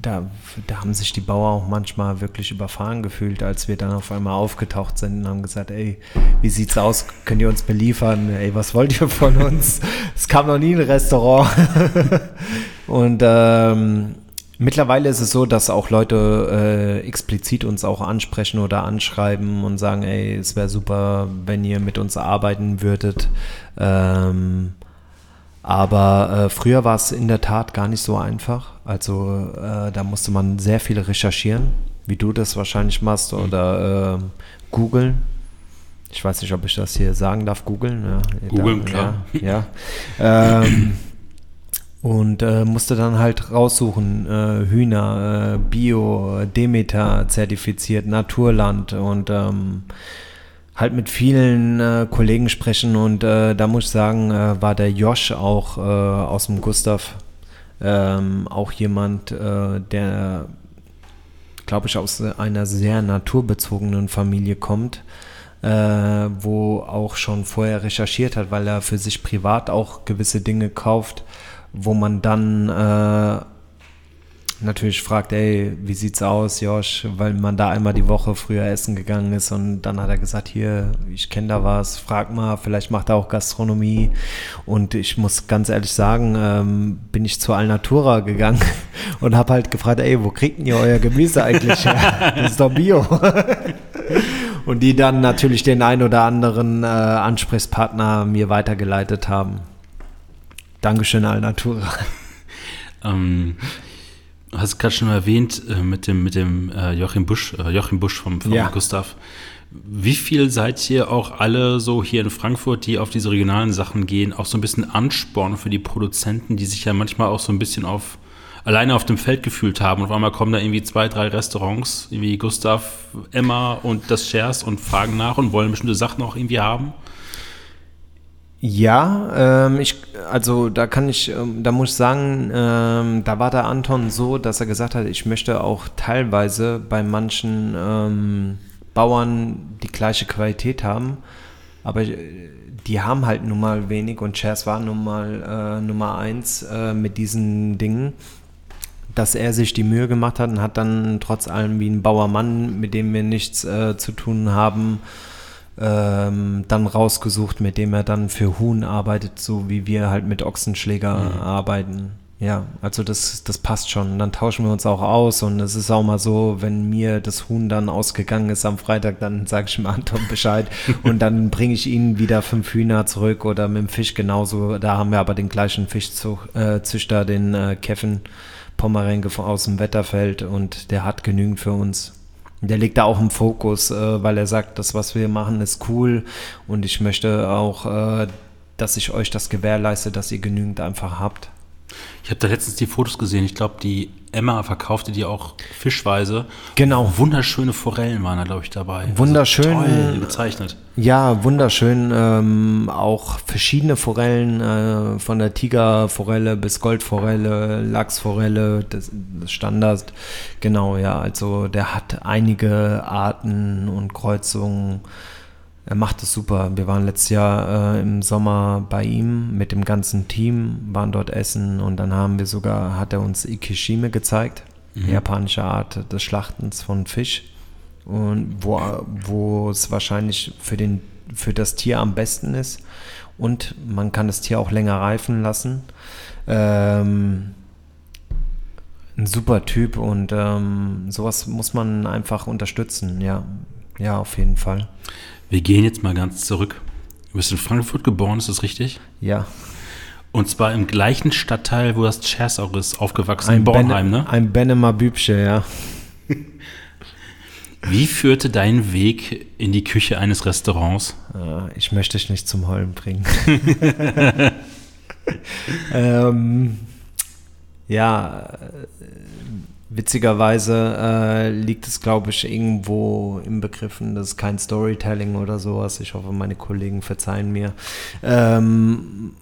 Speaker 1: da, da haben sich die Bauer auch manchmal wirklich überfahren gefühlt, als wir dann auf einmal aufgetaucht sind und haben gesagt, ey, wie sieht's aus? Könnt ihr uns beliefern? Ey, was wollt ihr von uns? Es kam noch nie ein Restaurant. [LAUGHS] und ähm, mittlerweile ist es so, dass auch Leute äh, explizit uns auch ansprechen oder anschreiben und sagen, ey, es wäre super, wenn ihr mit uns arbeiten würdet. Ähm, aber äh, früher war es in der Tat gar nicht so einfach. Also äh, da musste man sehr viel recherchieren, wie du das wahrscheinlich machst, mhm. oder äh, googeln. Ich weiß nicht, ob ich das hier sagen darf, googeln.
Speaker 2: Ja, googeln, klar.
Speaker 1: Ja. ja. [LAUGHS] ähm, und äh, musste dann halt raussuchen, äh, Hühner, äh, Bio, Demeter zertifiziert, Naturland und ähm, halt mit vielen äh, Kollegen sprechen und äh, da muss ich sagen, äh, war der Josh auch äh, aus dem Gustav ähm, auch jemand, äh, der, glaube ich, aus einer sehr naturbezogenen Familie kommt, äh, wo auch schon vorher recherchiert hat, weil er für sich privat auch gewisse Dinge kauft, wo man dann natürlich fragt, ey, wie sieht's aus, Josh, weil man da einmal die Woche früher essen gegangen ist und dann hat er gesagt, hier, ich kenne da was, frag mal, vielleicht macht er auch Gastronomie und ich muss ganz ehrlich sagen, ähm, bin ich zu Alnatura gegangen [LAUGHS] und habe halt gefragt, ey, wo kriegt ihr euer Gemüse eigentlich her? [LAUGHS] Das ist doch Bio. [LAUGHS] und die dann natürlich den ein oder anderen äh, Ansprechpartner mir weitergeleitet haben. Dankeschön, Alnatura.
Speaker 2: Ähm, hast gerade schon erwähnt äh, mit dem, mit dem äh, Joachim Busch, äh, Joachim Busch vom, vom ja. Gustav. Wie viel seid ihr auch alle so hier in Frankfurt, die auf diese regionalen Sachen gehen, auch so ein bisschen Ansporn für die Produzenten, die sich ja manchmal auch so ein bisschen auf alleine auf dem Feld gefühlt haben. Und auf einmal kommen da irgendwie zwei, drei Restaurants, wie Gustav, Emma und das Shares und fragen nach und wollen bestimmte Sachen auch irgendwie haben.
Speaker 1: Ja, ähm, ich, also da kann ich, ähm, da muss ich sagen, ähm, da war der Anton so, dass er gesagt hat, ich möchte auch teilweise bei manchen ähm, Bauern die gleiche Qualität haben, aber äh, die haben halt nun mal wenig und Chairs war nun mal äh, Nummer eins äh, mit diesen Dingen, dass er sich die Mühe gemacht hat und hat dann trotz allem wie ein Bauermann, mit dem wir nichts äh, zu tun haben, ähm, dann rausgesucht, mit dem er dann für Huhn arbeitet, so wie wir halt mit Ochsenschläger mhm. arbeiten. Ja, also das, das passt schon. Dann tauschen wir uns auch aus und es ist auch mal so, wenn mir das Huhn dann ausgegangen ist am Freitag, dann sage ich mir Anton [LAUGHS] Bescheid und dann bringe ich ihnen wieder fünf Hühner zurück oder mit dem Fisch genauso. Da haben wir aber den gleichen Fischzüchter, äh, den äh, Kevin Pommerenke aus dem Wetterfeld und der hat genügend für uns. Der legt da auch im Fokus, äh, weil er sagt, das, was wir machen, ist cool und ich möchte auch, äh, dass ich euch das gewährleiste, dass ihr genügend einfach habt.
Speaker 2: Ich habe da letztens die Fotos gesehen. Ich glaube, die Emma verkaufte die auch fischweise.
Speaker 1: Genau.
Speaker 2: Wunderschöne Forellen waren da, glaube ich, dabei.
Speaker 1: Wunderschön. Also
Speaker 2: toll gezeichnet.
Speaker 1: Ja, wunderschön. Ähm, auch verschiedene Forellen, äh, von der Tigerforelle bis Goldforelle, Lachsforelle, das, das Standard. Genau, ja. Also der hat einige Arten und Kreuzungen. Er macht es super. Wir waren letztes Jahr äh, im Sommer bei ihm mit dem ganzen Team, waren dort essen und dann haben wir sogar, hat er uns Ikishime gezeigt, mhm. japanische Art des Schlachtens von Fisch. Und wo, wo es wahrscheinlich für, den, für das Tier am besten ist. Und man kann das Tier auch länger reifen lassen. Ähm, ein super Typ und ähm, sowas muss man einfach unterstützen, ja. Ja, auf jeden Fall.
Speaker 2: Wir gehen jetzt mal ganz zurück. Du bist in Frankfurt geboren, ist das richtig?
Speaker 1: Ja.
Speaker 2: Und zwar im gleichen Stadtteil, wo das Chers auch ist, aufgewachsen
Speaker 1: Ein
Speaker 2: in Bornheim, ne?
Speaker 1: Ein Benemer Bübsche, ja. [LAUGHS]
Speaker 2: Wie führte dein Weg in die Küche eines Restaurants?
Speaker 1: Äh, Ich möchte dich nicht zum Heulen bringen. [LAUGHS] [LAUGHS] ähm, ja, witzigerweise äh, liegt es, glaube ich, irgendwo im Begriffen, das ist kein Storytelling oder sowas. Ich hoffe, meine Kollegen verzeihen mir. Ähm,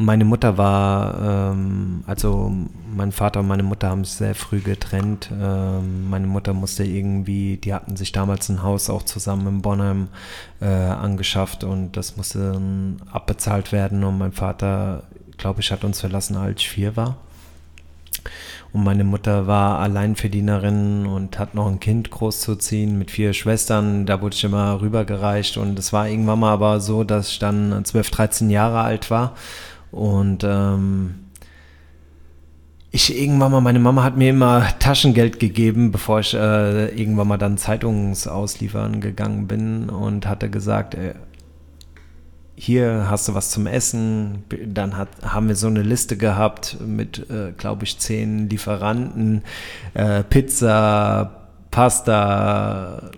Speaker 1: meine Mutter war, ähm, also mein Vater und meine Mutter haben sich sehr früh getrennt. Ähm, meine Mutter musste irgendwie, die hatten sich damals ein Haus auch zusammen in Bonheim äh, angeschafft und das musste abbezahlt werden. Und mein Vater, glaube ich, hat uns verlassen, als ich vier war. Und meine Mutter war Alleinverdienerin und hat noch ein Kind großzuziehen mit vier Schwestern. Da wurde ich immer rübergereicht. Und es war irgendwann mal aber so, dass ich dann 12, 13 Jahre alt war. Und ähm, ich irgendwann mal, meine Mama hat mir immer Taschengeld gegeben, bevor ich äh, irgendwann mal dann Zeitungsauslieferern gegangen bin und hatte gesagt, äh, hier hast du was zum Essen. Dann hat, haben wir so eine Liste gehabt mit, äh, glaube ich, zehn Lieferanten. Äh, Pizza, Pasta,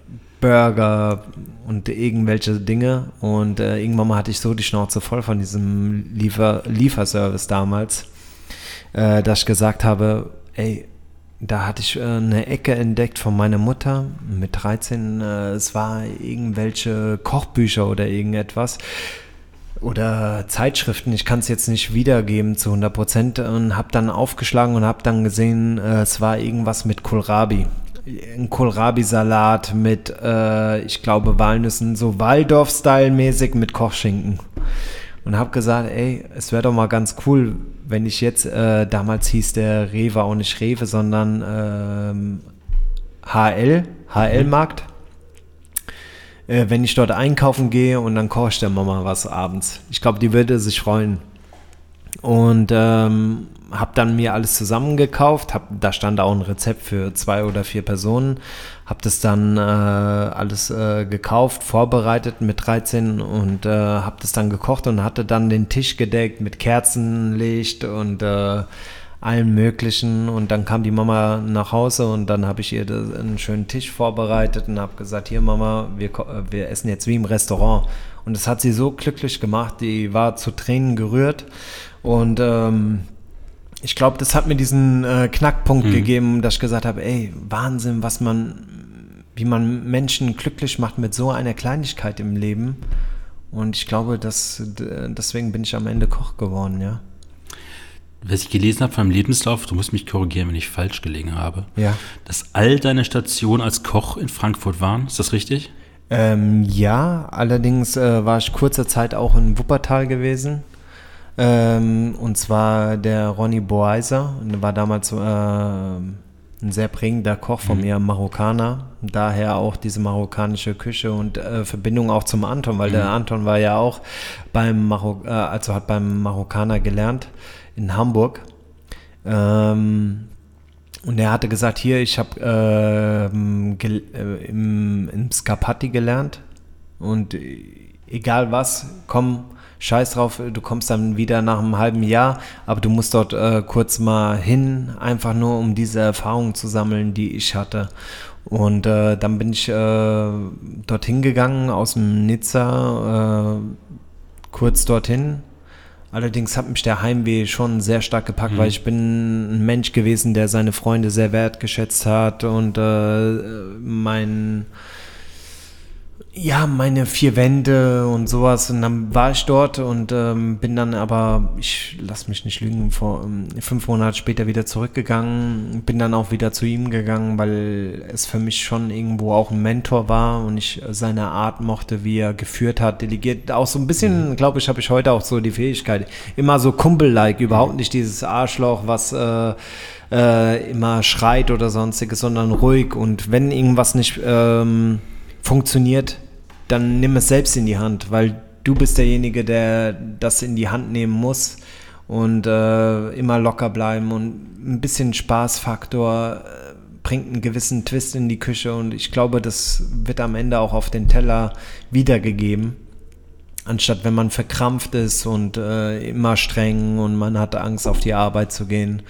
Speaker 1: Burger und irgendwelche Dinge. Und äh, irgendwann mal hatte ich so die Schnauze voll von diesem Liefer Lieferservice damals, äh, dass ich gesagt habe, ey, da hatte ich äh, eine Ecke entdeckt von meiner Mutter mit 13. Äh, es war irgendwelche Kochbücher oder irgendetwas oder Zeitschriften, ich kann es jetzt nicht wiedergeben zu 100 Prozent und habe dann aufgeschlagen und habe dann gesehen, äh, es war irgendwas mit Kohlrabi. Ein Kohlrabi-Salat mit, äh, ich glaube, Walnüssen, so Waldorf-Style-mäßig mit Kochschinken. Und habe gesagt, ey, es wäre doch mal ganz cool, wenn ich jetzt, äh, damals hieß der Rewe auch nicht Rewe, sondern ähm, HL, HL-Markt äh, wenn ich dort einkaufen gehe und dann koche ich der Mama was abends. Ich glaube, die würde sich freuen. Und ähm, habe dann mir alles zusammengekauft. Hab, da stand auch ein Rezept für zwei oder vier Personen. Habe das dann äh, alles äh, gekauft, vorbereitet mit 13 und äh, habe das dann gekocht und hatte dann den Tisch gedeckt mit Kerzenlicht und äh, allem Möglichen. Und dann kam die Mama nach Hause und dann habe ich ihr einen schönen Tisch vorbereitet und habe gesagt, hier Mama, wir, äh, wir essen jetzt wie im Restaurant. Und das hat sie so glücklich gemacht, die war zu Tränen gerührt. Und ähm, ich glaube, das hat mir diesen äh, Knackpunkt
Speaker 2: Mhm.
Speaker 1: gegeben, dass ich gesagt habe, ey, Wahnsinn, was man, wie man Menschen glücklich macht mit so einer Kleinigkeit im Leben. Und ich glaube, dass, deswegen bin ich am Ende Koch geworden, ja.
Speaker 2: Was ich gelesen habe von deinem Lebenslauf, du musst mich korrigieren, wenn ich falsch gelegen habe,
Speaker 1: Ja.
Speaker 2: dass all deine Stationen als Koch in Frankfurt waren. Ist das richtig?
Speaker 1: Ähm, ja, allerdings äh, war ich kurze Zeit auch in Wuppertal gewesen. Ähm, und zwar der Ronny Boeiser, der war damals äh, ein sehr prägender Koch von mir, Marokkaner. Daher auch diese marokkanische Küche und äh, Verbindung auch zum Anton, weil der Anton war ja auch beim Marok äh, also hat beim Marokkaner gelernt in Hamburg. Ähm, und er hatte gesagt, hier, ich habe ähm, gel- äh, im, im Skapati gelernt und äh, egal was, komm, scheiß drauf, du kommst dann wieder nach einem halben Jahr, aber du musst dort äh, kurz mal hin, einfach nur um diese Erfahrungen zu sammeln, die ich hatte. Und äh, dann bin ich äh, dorthin gegangen aus dem Nizza, äh, kurz dorthin. Allerdings hat mich der Heimweh schon sehr stark gepackt, weil ich bin ein Mensch gewesen, der seine Freunde sehr wertgeschätzt hat und äh, mein ja, meine vier Wände und sowas. Und dann war ich dort und ähm, bin dann aber, ich lass mich nicht lügen, vor ähm, fünf Monate später wieder zurückgegangen. Bin dann auch wieder zu ihm gegangen, weil es für mich schon irgendwo auch ein Mentor war und ich seine Art mochte, wie er geführt hat, delegiert. Auch so ein bisschen, glaube ich, habe ich heute auch so die Fähigkeit. Immer so Kumpel-like, überhaupt nicht dieses Arschloch, was äh, äh, immer schreit oder sonstiges, sondern ruhig. Und wenn irgendwas nicht ähm, funktioniert, dann nimm es selbst in die Hand, weil du bist derjenige, der das in die Hand nehmen muss und äh, immer locker bleiben und ein bisschen Spaßfaktor äh, bringt einen gewissen Twist in die Küche und ich glaube, das wird am Ende auch auf den Teller wiedergegeben. anstatt wenn man verkrampft ist und äh, immer streng und man hat Angst auf die Arbeit zu gehen.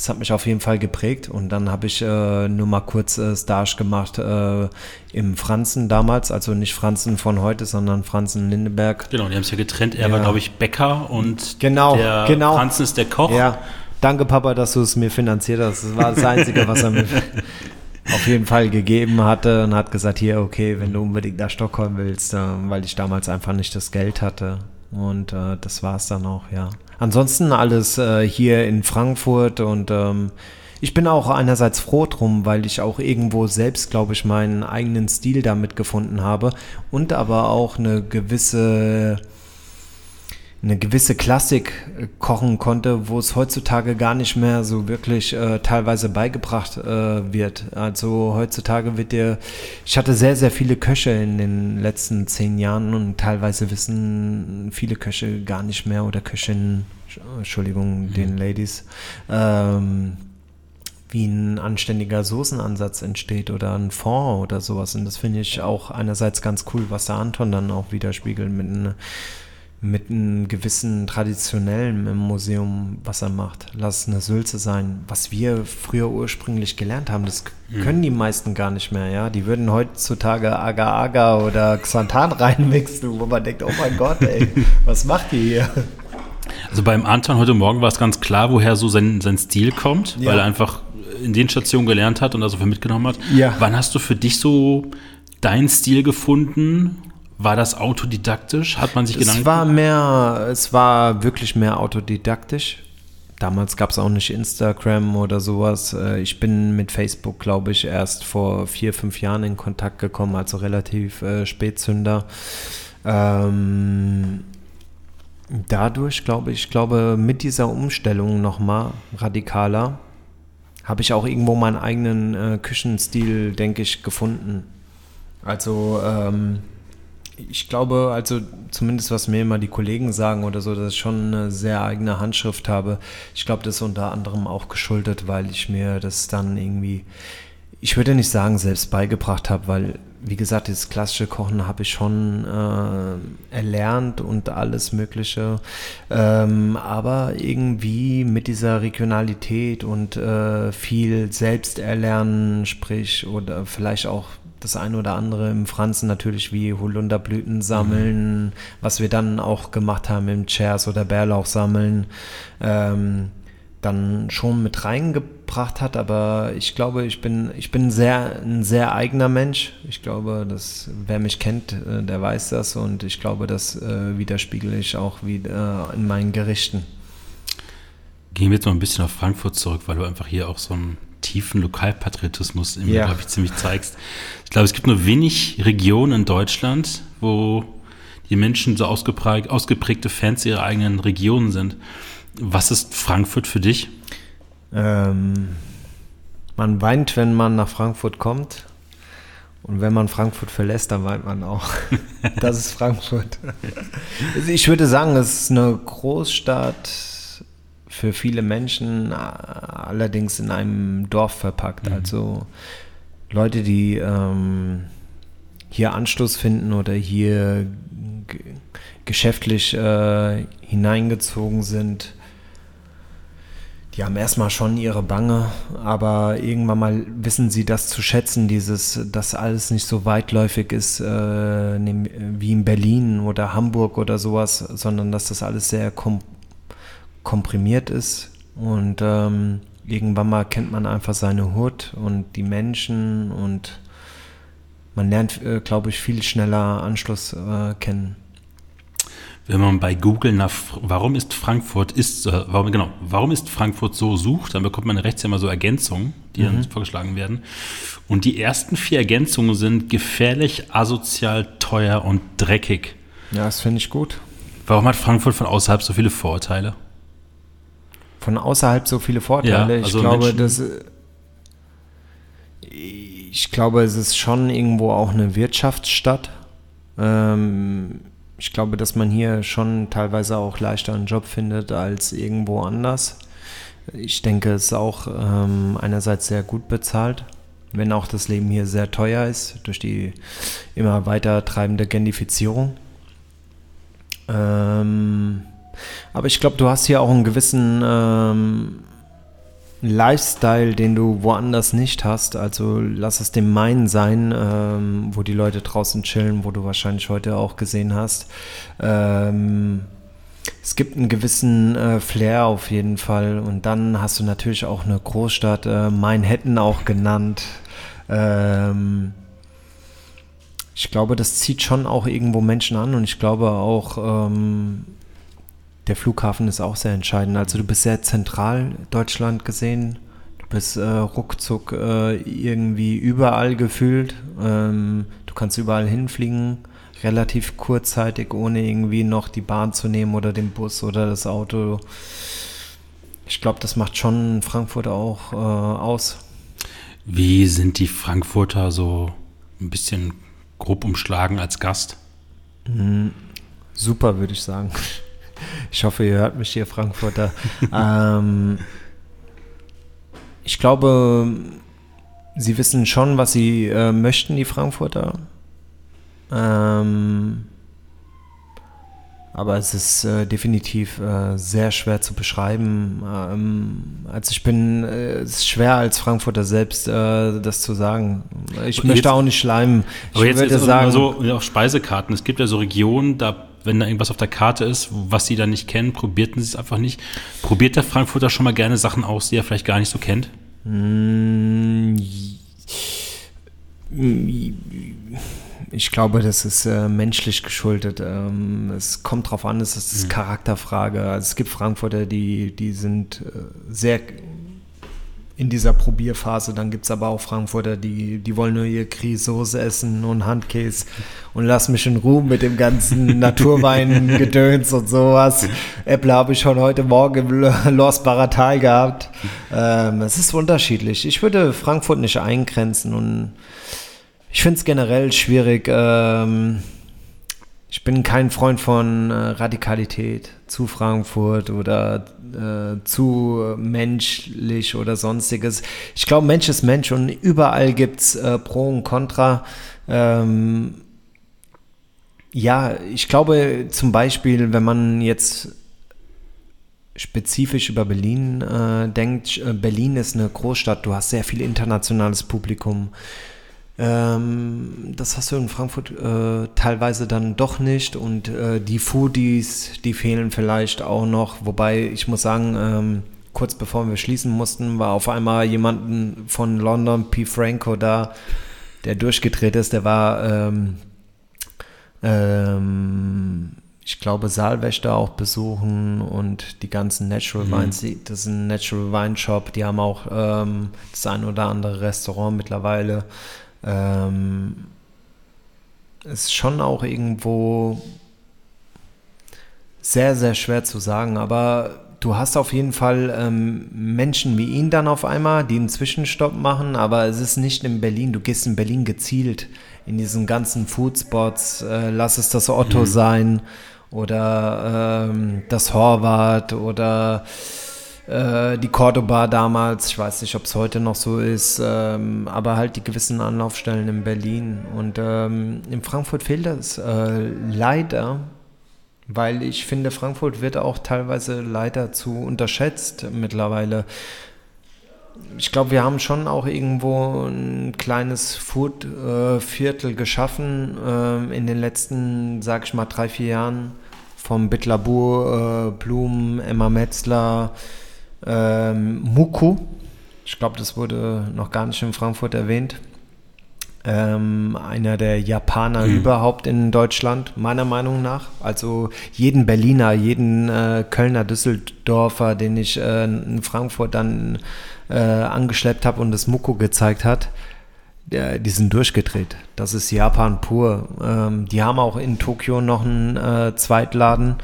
Speaker 1: Das hat mich auf jeden Fall geprägt und dann habe ich äh, nur mal kurz äh, Stage gemacht äh, im Franzen damals, also nicht Franzen von heute, sondern Franzen Lindeberg.
Speaker 2: Genau, die haben es ja getrennt. Er ja. war, glaube ich, Bäcker und
Speaker 1: genau,
Speaker 2: der
Speaker 1: genau.
Speaker 2: Franzen ist der Koch.
Speaker 1: Ja, danke Papa, dass du es mir finanziert hast. Das war das Einzige, was er mir [LAUGHS] auf jeden Fall gegeben hatte und hat gesagt, hier, okay, wenn du unbedingt nach Stockholm willst, äh, weil ich damals einfach nicht das Geld hatte. Und äh, das war es dann auch, ja. Ansonsten alles äh, hier in Frankfurt und ähm, ich bin auch einerseits froh drum, weil ich auch irgendwo selbst, glaube ich, meinen eigenen Stil damit gefunden habe und aber auch eine gewisse eine gewisse Klassik äh, kochen konnte, wo es heutzutage gar nicht mehr so wirklich äh, teilweise beigebracht äh, wird. Also heutzutage wird dir, ich hatte sehr, sehr viele Köche in den letzten zehn Jahren und teilweise wissen viele Köche gar nicht mehr oder Köchinnen, Entschuldigung, mhm. den Ladies, ähm, wie ein anständiger Soßenansatz entsteht oder ein Fond oder sowas. Und das finde ich auch einerseits ganz cool, was der Anton dann auch widerspiegelt mit einer mit einem gewissen traditionellen im Museum, was er macht. Lass es eine Sülze sein. Was wir früher ursprünglich gelernt haben, das mhm. können die meisten gar nicht mehr, ja. Die würden heutzutage Agar-Agar oder Xanthan [LAUGHS] reinmixen, wo man denkt, oh mein Gott, ey, [LAUGHS] was macht die hier?
Speaker 2: Also beim Anton heute Morgen war es ganz klar, woher so sein, sein Stil kommt, ja. weil er einfach in den Stationen gelernt hat und das so viel mitgenommen hat. Ja. Wann hast du für dich so deinen Stil gefunden war das autodidaktisch? Hat man sich
Speaker 1: es
Speaker 2: Gedanken?
Speaker 1: Es war mehr, es war wirklich mehr autodidaktisch. Damals gab es auch nicht Instagram oder sowas. Äh, ich bin mit Facebook, glaube ich, erst vor vier, fünf Jahren in Kontakt gekommen, also relativ äh, Spätzünder. Ähm, dadurch, glaube ich, ich glaube, mit dieser Umstellung nochmal radikaler, habe ich auch irgendwo meinen eigenen äh, Küchenstil, denke ich, gefunden. Also ähm, ich glaube, also zumindest was mir immer die Kollegen sagen oder so, dass ich schon eine sehr eigene Handschrift habe. Ich glaube, das ist unter anderem auch geschuldet, weil ich mir das dann irgendwie, ich würde nicht sagen, selbst beigebracht habe, weil, wie gesagt, dieses klassische Kochen habe ich schon äh, erlernt und alles Mögliche. Ähm, aber irgendwie mit dieser Regionalität und äh, viel Selbsterlernen, sprich, oder vielleicht auch das eine oder andere im Franzen natürlich wie Holunderblüten sammeln, mhm. was wir dann auch gemacht haben im Chairs oder Bärlauch sammeln, ähm, dann schon mit reingebracht hat. Aber ich glaube, ich bin, ich bin sehr, ein sehr eigener Mensch. Ich glaube, dass wer mich kennt, äh, der weiß das und ich glaube, das äh, widerspiegele ich auch wieder in meinen Gerichten.
Speaker 2: Gehen wir jetzt mal ein bisschen auf Frankfurt zurück, weil du einfach hier auch so ein tiefen Lokalpatriotismus in
Speaker 1: ja.
Speaker 2: glaube ich, ziemlich zeigst. Ich glaube, es gibt nur wenig Regionen in Deutschland, wo die Menschen so ausgeprägt, ausgeprägte Fans ihrer eigenen Regionen sind. Was ist Frankfurt für dich?
Speaker 1: Ähm, man weint, wenn man nach Frankfurt kommt. Und wenn man Frankfurt verlässt, dann weint man auch. [LAUGHS] das ist Frankfurt. ich würde sagen, es ist eine Großstadt für viele Menschen, allerdings in einem Dorf verpackt. Mhm. Also Leute, die ähm, hier Anschluss finden oder hier geschäftlich äh, hineingezogen sind, die haben erstmal schon ihre Bange, aber irgendwann mal wissen sie das zu schätzen, dieses, dass alles nicht so weitläufig ist äh, wie in Berlin oder Hamburg oder sowas, sondern dass das alles sehr kom komprimiert ist und ähm, irgendwann mal kennt man einfach seine Hut und die Menschen und man lernt, äh, glaube ich, viel schneller Anschluss äh, kennen.
Speaker 2: Wenn man bei Google nach warum ist Frankfurt ist äh, warum genau warum ist Frankfurt so sucht, dann bekommt man rechts immer so Ergänzungen, die mhm. dann vorgeschlagen werden. Und die ersten vier Ergänzungen sind gefährlich, asozial, teuer und dreckig.
Speaker 1: Ja, das finde ich gut.
Speaker 2: Warum hat Frankfurt von außerhalb so viele Vorurteile?
Speaker 1: Von außerhalb so viele Vorteile. Ja, also ich glaube, dass ich glaube, es ist schon irgendwo auch eine Wirtschaftsstadt. Ähm, ich glaube, dass man hier schon teilweise auch leichter einen Job findet als irgendwo anders. Ich denke, es ist auch ähm, einerseits sehr gut bezahlt, wenn auch das Leben hier sehr teuer ist durch die immer weiter treibende Genifizierung. Ähm, aber ich glaube, du hast hier auch einen gewissen ähm, Lifestyle, den du woanders nicht hast. Also lass es dem Main sein, ähm, wo die Leute draußen chillen, wo du wahrscheinlich heute auch gesehen hast. Ähm, es gibt einen gewissen äh, Flair auf jeden Fall. Und dann hast du natürlich auch eine Großstadt, äh, Manhattan auch genannt. Ähm, ich glaube, das zieht schon auch irgendwo Menschen an und ich glaube auch, ähm, der Flughafen ist auch sehr entscheidend. Also du bist sehr zentral Deutschland gesehen. Du bist äh, ruckzuck äh, irgendwie überall gefühlt. Ähm, du kannst überall hinfliegen, relativ kurzzeitig, ohne irgendwie noch die Bahn zu nehmen oder den Bus oder das Auto. Ich glaube, das macht schon Frankfurt auch äh, aus.
Speaker 2: Wie sind die Frankfurter so ein bisschen grob umschlagen als Gast?
Speaker 1: Mhm. Super, würde ich sagen. Ich hoffe, ihr hört mich hier, Frankfurter. ähm, ich glaube, sie wissen schon, was sie äh, möchten, die Frankfurter. Ähm, aber es ist äh, definitiv äh, sehr schwer zu beschreiben. Ähm, also ich bin, äh, es ist schwer als Frankfurter selbst äh, das zu sagen. Ich möchte
Speaker 2: jetzt-
Speaker 1: auch nicht schleimen. Ich
Speaker 2: Aber jetzt,
Speaker 1: würde
Speaker 2: jetzt
Speaker 1: sagen,
Speaker 2: so auf Speisekarten. Es gibt ja so Regionen, da, wenn da irgendwas auf der Karte ist, was sie da nicht kennen, probierten sie es einfach nicht. Probiert der Frankfurter schon mal gerne Sachen aus, die er vielleicht gar nicht so kennt?
Speaker 1: Mm, Ich glaube, das ist äh, menschlich geschuldet. Ähm, es kommt drauf an, es ist Charakterfrage. Also es gibt Frankfurter, die, die sind äh, sehr in dieser Probierphase. Dann gibt es aber auch Frankfurter, die, die wollen nur ihr Grießsoße essen und Handkäse und lass mich in Ruhe mit dem ganzen [LAUGHS] Naturwein-Gedöns und sowas. Äpple habe ich schon heute Morgen im Los Baratai gehabt. Ähm, es ist unterschiedlich. Ich würde Frankfurt nicht eingrenzen und ich finde es generell schwierig. Ähm, ich bin kein Freund von äh, Radikalität zu Frankfurt oder äh, zu menschlich oder sonstiges. Ich glaube, Mensch ist Mensch und überall gibt es äh, Pro und Contra. Ähm, ja, ich glaube zum Beispiel, wenn man jetzt spezifisch über Berlin äh, denkt, äh, Berlin ist eine Großstadt, du hast sehr viel internationales Publikum. Ähm, das hast du in Frankfurt äh, teilweise dann doch nicht und äh, die Foodies, die fehlen vielleicht auch noch, wobei ich muss sagen, ähm, kurz bevor wir schließen mussten, war auf einmal jemanden von London, P. Franco da, der durchgedreht ist, der war ähm, ähm, ich glaube, Saalwächter auch besuchen und die ganzen Natural
Speaker 2: Mhm.
Speaker 1: Wines. Das ist ein Natural Wine Shop. Die haben auch ähm, das ein oder andere Restaurant mittlerweile. Ähm, ist schon auch irgendwo sehr, sehr schwer zu sagen, aber du hast auf jeden Fall ähm, Menschen wie ihn dann auf einmal, die einen Zwischenstopp machen, aber es ist nicht in Berlin. Du gehst in Berlin gezielt in diesen ganzen Foodspots, äh, lass es das Otto sein oder ähm, das Horvath oder äh, die Cordoba damals, ich weiß nicht, ob es heute noch so ist, ähm, aber halt die gewissen Anlaufstellen in Berlin. Und ähm, in Frankfurt fehlt das äh, leider, weil ich finde, Frankfurt wird auch teilweise leider zu unterschätzt mittlerweile. Ich glaube, wir haben schon auch irgendwo ein kleines Food-Viertel geschaffen äh, in den letzten, sag ich mal, drei, vier Jahren. Vom Bitlabu, äh, Blum, Emma Metzler, ähm, Muku. Ich glaube, das wurde noch gar nicht in Frankfurt erwähnt. Ähm, einer der Japaner
Speaker 2: Mhm.
Speaker 1: überhaupt in Deutschland, meiner Meinung nach. Also jeden Berliner, jeden äh, Kölner, Düsseldorfer, den ich äh, in Frankfurt dann äh, angeschleppt habe und das Muku gezeigt hat, der, die sind durchgedreht. Das ist Japan pur. Ähm, die haben auch in Tokio noch einen äh, Zweitladen.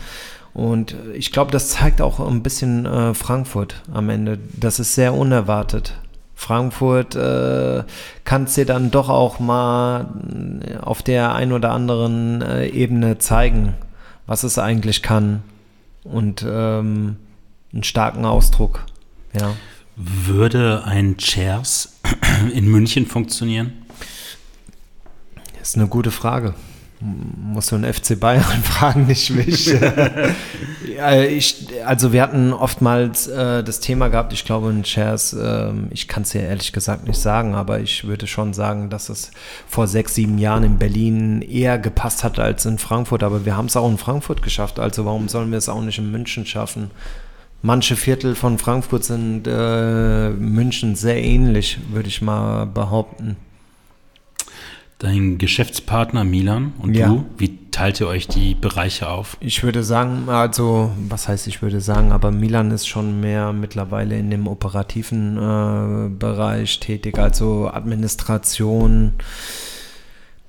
Speaker 1: Und ich glaube, das zeigt auch ein bisschen äh, Frankfurt am Ende. Das ist sehr unerwartet. Frankfurt äh, kann es dir dann doch auch mal äh, auf der ein oder anderen äh, Ebene zeigen, was es eigentlich kann. Und ähm, einen starken Ausdruck. Ja.
Speaker 2: Würde ein Chairs [CLEARS THROAT] in München funktionieren?
Speaker 1: Ist eine gute Frage. Musst du einen FC Bayern [LAUGHS] fragen, nicht mich. [LAUGHS] ja, ich, also wir hatten oftmals äh, das Thema gehabt, ich glaube in Shares, äh, ich kann es dir ehrlich gesagt nicht sagen, aber ich würde schon sagen, dass es vor sechs, sieben Jahren in Berlin eher gepasst hat als in Frankfurt. Aber wir haben es auch in Frankfurt geschafft, also warum sollen wir es auch nicht in München schaffen? Manche Viertel von Frankfurt sind äh, München sehr ähnlich, würde ich mal behaupten.
Speaker 2: Dein Geschäftspartner Milan und ja. du, wie teilt ihr euch die Bereiche auf?
Speaker 1: Ich würde sagen, also, was heißt ich würde sagen, aber Milan ist schon mehr mittlerweile in dem operativen äh, Bereich tätig, also Administration,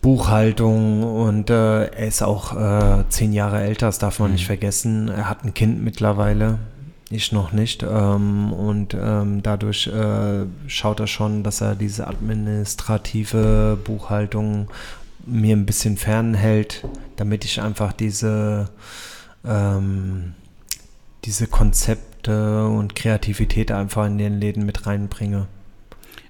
Speaker 1: Buchhaltung und äh, er ist auch äh, zehn Jahre älter, das darf man mhm. nicht vergessen. Er hat ein Kind mittlerweile. Ich noch nicht. Ähm, und ähm, dadurch äh, schaut er schon, dass er diese administrative Buchhaltung mir ein bisschen fernhält, damit ich einfach diese, ähm, diese Konzepte und Kreativität einfach in den Läden mit reinbringe.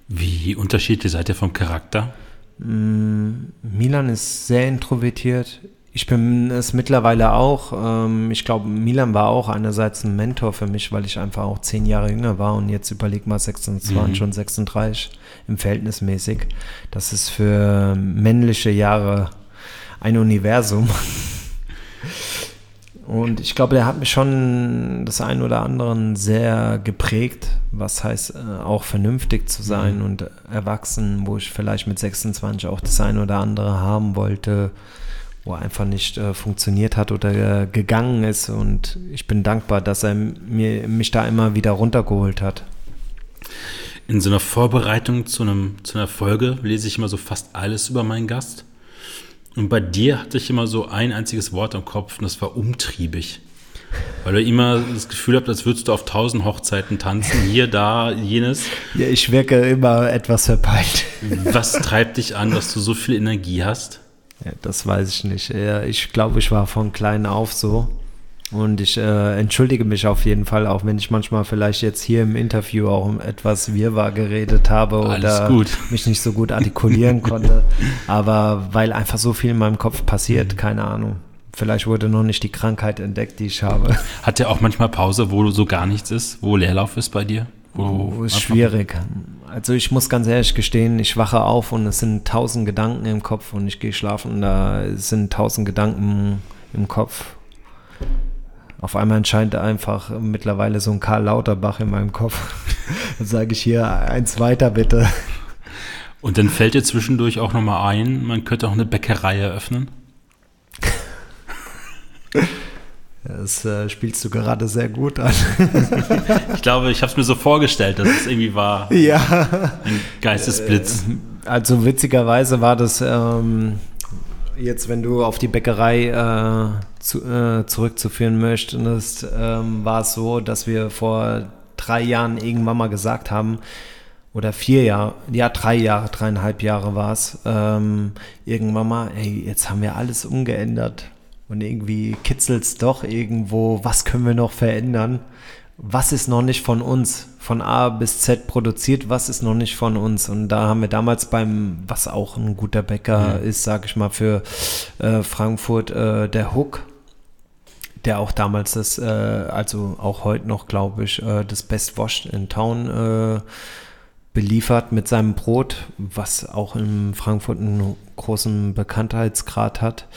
Speaker 2: Wie unterschiedlich seid ihr vom Charakter?
Speaker 1: Mm, Milan ist sehr introvertiert. Ich bin es mittlerweile auch. Ähm, ich glaube, Milan war auch einerseits ein Mentor für mich, weil ich einfach auch zehn Jahre jünger war und jetzt überleg mal 26 mhm. und 36 im Verhältnismäßig. Das ist für männliche Jahre ein Universum. [LAUGHS] Und ich glaube, der hat mich schon das ein oder andere sehr geprägt, was heißt äh, auch vernünftig zu sein mhm. und erwachsen, wo ich vielleicht mit 26 auch das ein oder andere haben wollte, wo einfach nicht äh, funktioniert hat oder äh, gegangen ist. Und ich bin dankbar, dass er mir, mich da immer wieder runtergeholt hat.
Speaker 2: In so einer Vorbereitung zu, einem, zu einer Folge lese ich immer so fast alles über meinen Gast. Und bei dir hatte ich immer so ein einziges Wort im Kopf und das war umtriebig. Weil du immer das Gefühl hast, als würdest du auf tausend Hochzeiten tanzen, hier, da, jenes.
Speaker 1: Ja, ich wirke immer etwas verpeilt.
Speaker 2: Was treibt dich an, dass du so viel Energie hast?
Speaker 1: Ja, das weiß ich nicht. Ich glaube, ich war von klein auf so. Und ich äh, entschuldige mich auf jeden Fall, auch wenn ich manchmal vielleicht jetzt hier im Interview auch etwas Wirrwarr geredet habe oder mich nicht so gut artikulieren konnte. [LAUGHS] Aber weil einfach so viel in meinem Kopf passiert, mhm. keine Ahnung. Vielleicht wurde noch nicht die Krankheit entdeckt, die ich habe.
Speaker 2: Hat der auch manchmal Pause, wo so gar nichts ist, wo Leerlauf ist bei dir?
Speaker 1: Oh, ist schwierig. Also ich muss ganz ehrlich gestehen, ich wache auf und es sind tausend Gedanken im Kopf und ich gehe schlafen und da sind tausend Gedanken im Kopf. Auf einmal entscheidet einfach mittlerweile so ein Karl Lauterbach in meinem Kopf. [LAUGHS] dann sage ich hier eins weiter bitte.
Speaker 2: Und dann fällt dir zwischendurch auch nochmal ein, man könnte auch eine Bäckerei eröffnen. [LAUGHS]
Speaker 1: Das äh, spielst du gerade sehr gut an. [LAUGHS]
Speaker 2: ich glaube, ich habe es mir so vorgestellt, dass es irgendwie war.
Speaker 1: Ja.
Speaker 2: Ein Geistesblitz.
Speaker 1: Äh, also witzigerweise war das ähm, jetzt, wenn du auf die Bäckerei äh, zu, äh, zurückzuführen möchtest, ähm, war es so, dass wir vor drei Jahren irgendwann mal gesagt haben, oder vier Jahre, ja, drei Jahre, dreieinhalb Jahre war es, ähm, irgendwann mal, ey, jetzt haben wir alles umgeändert und irgendwie kitzelt es doch irgendwo, was können wir noch verändern? Was ist noch nicht von uns? Von A bis Z produziert, was ist noch nicht von uns? Und da haben wir damals beim, was auch ein guter Bäcker mhm. ist, sage ich mal, für äh, Frankfurt, äh, der Hook, der auch damals das, äh, also auch heute noch, glaube ich, äh, das Best Washed in Town äh, beliefert mit seinem Brot, was auch in Frankfurt einen großen Bekanntheitsgrad hat.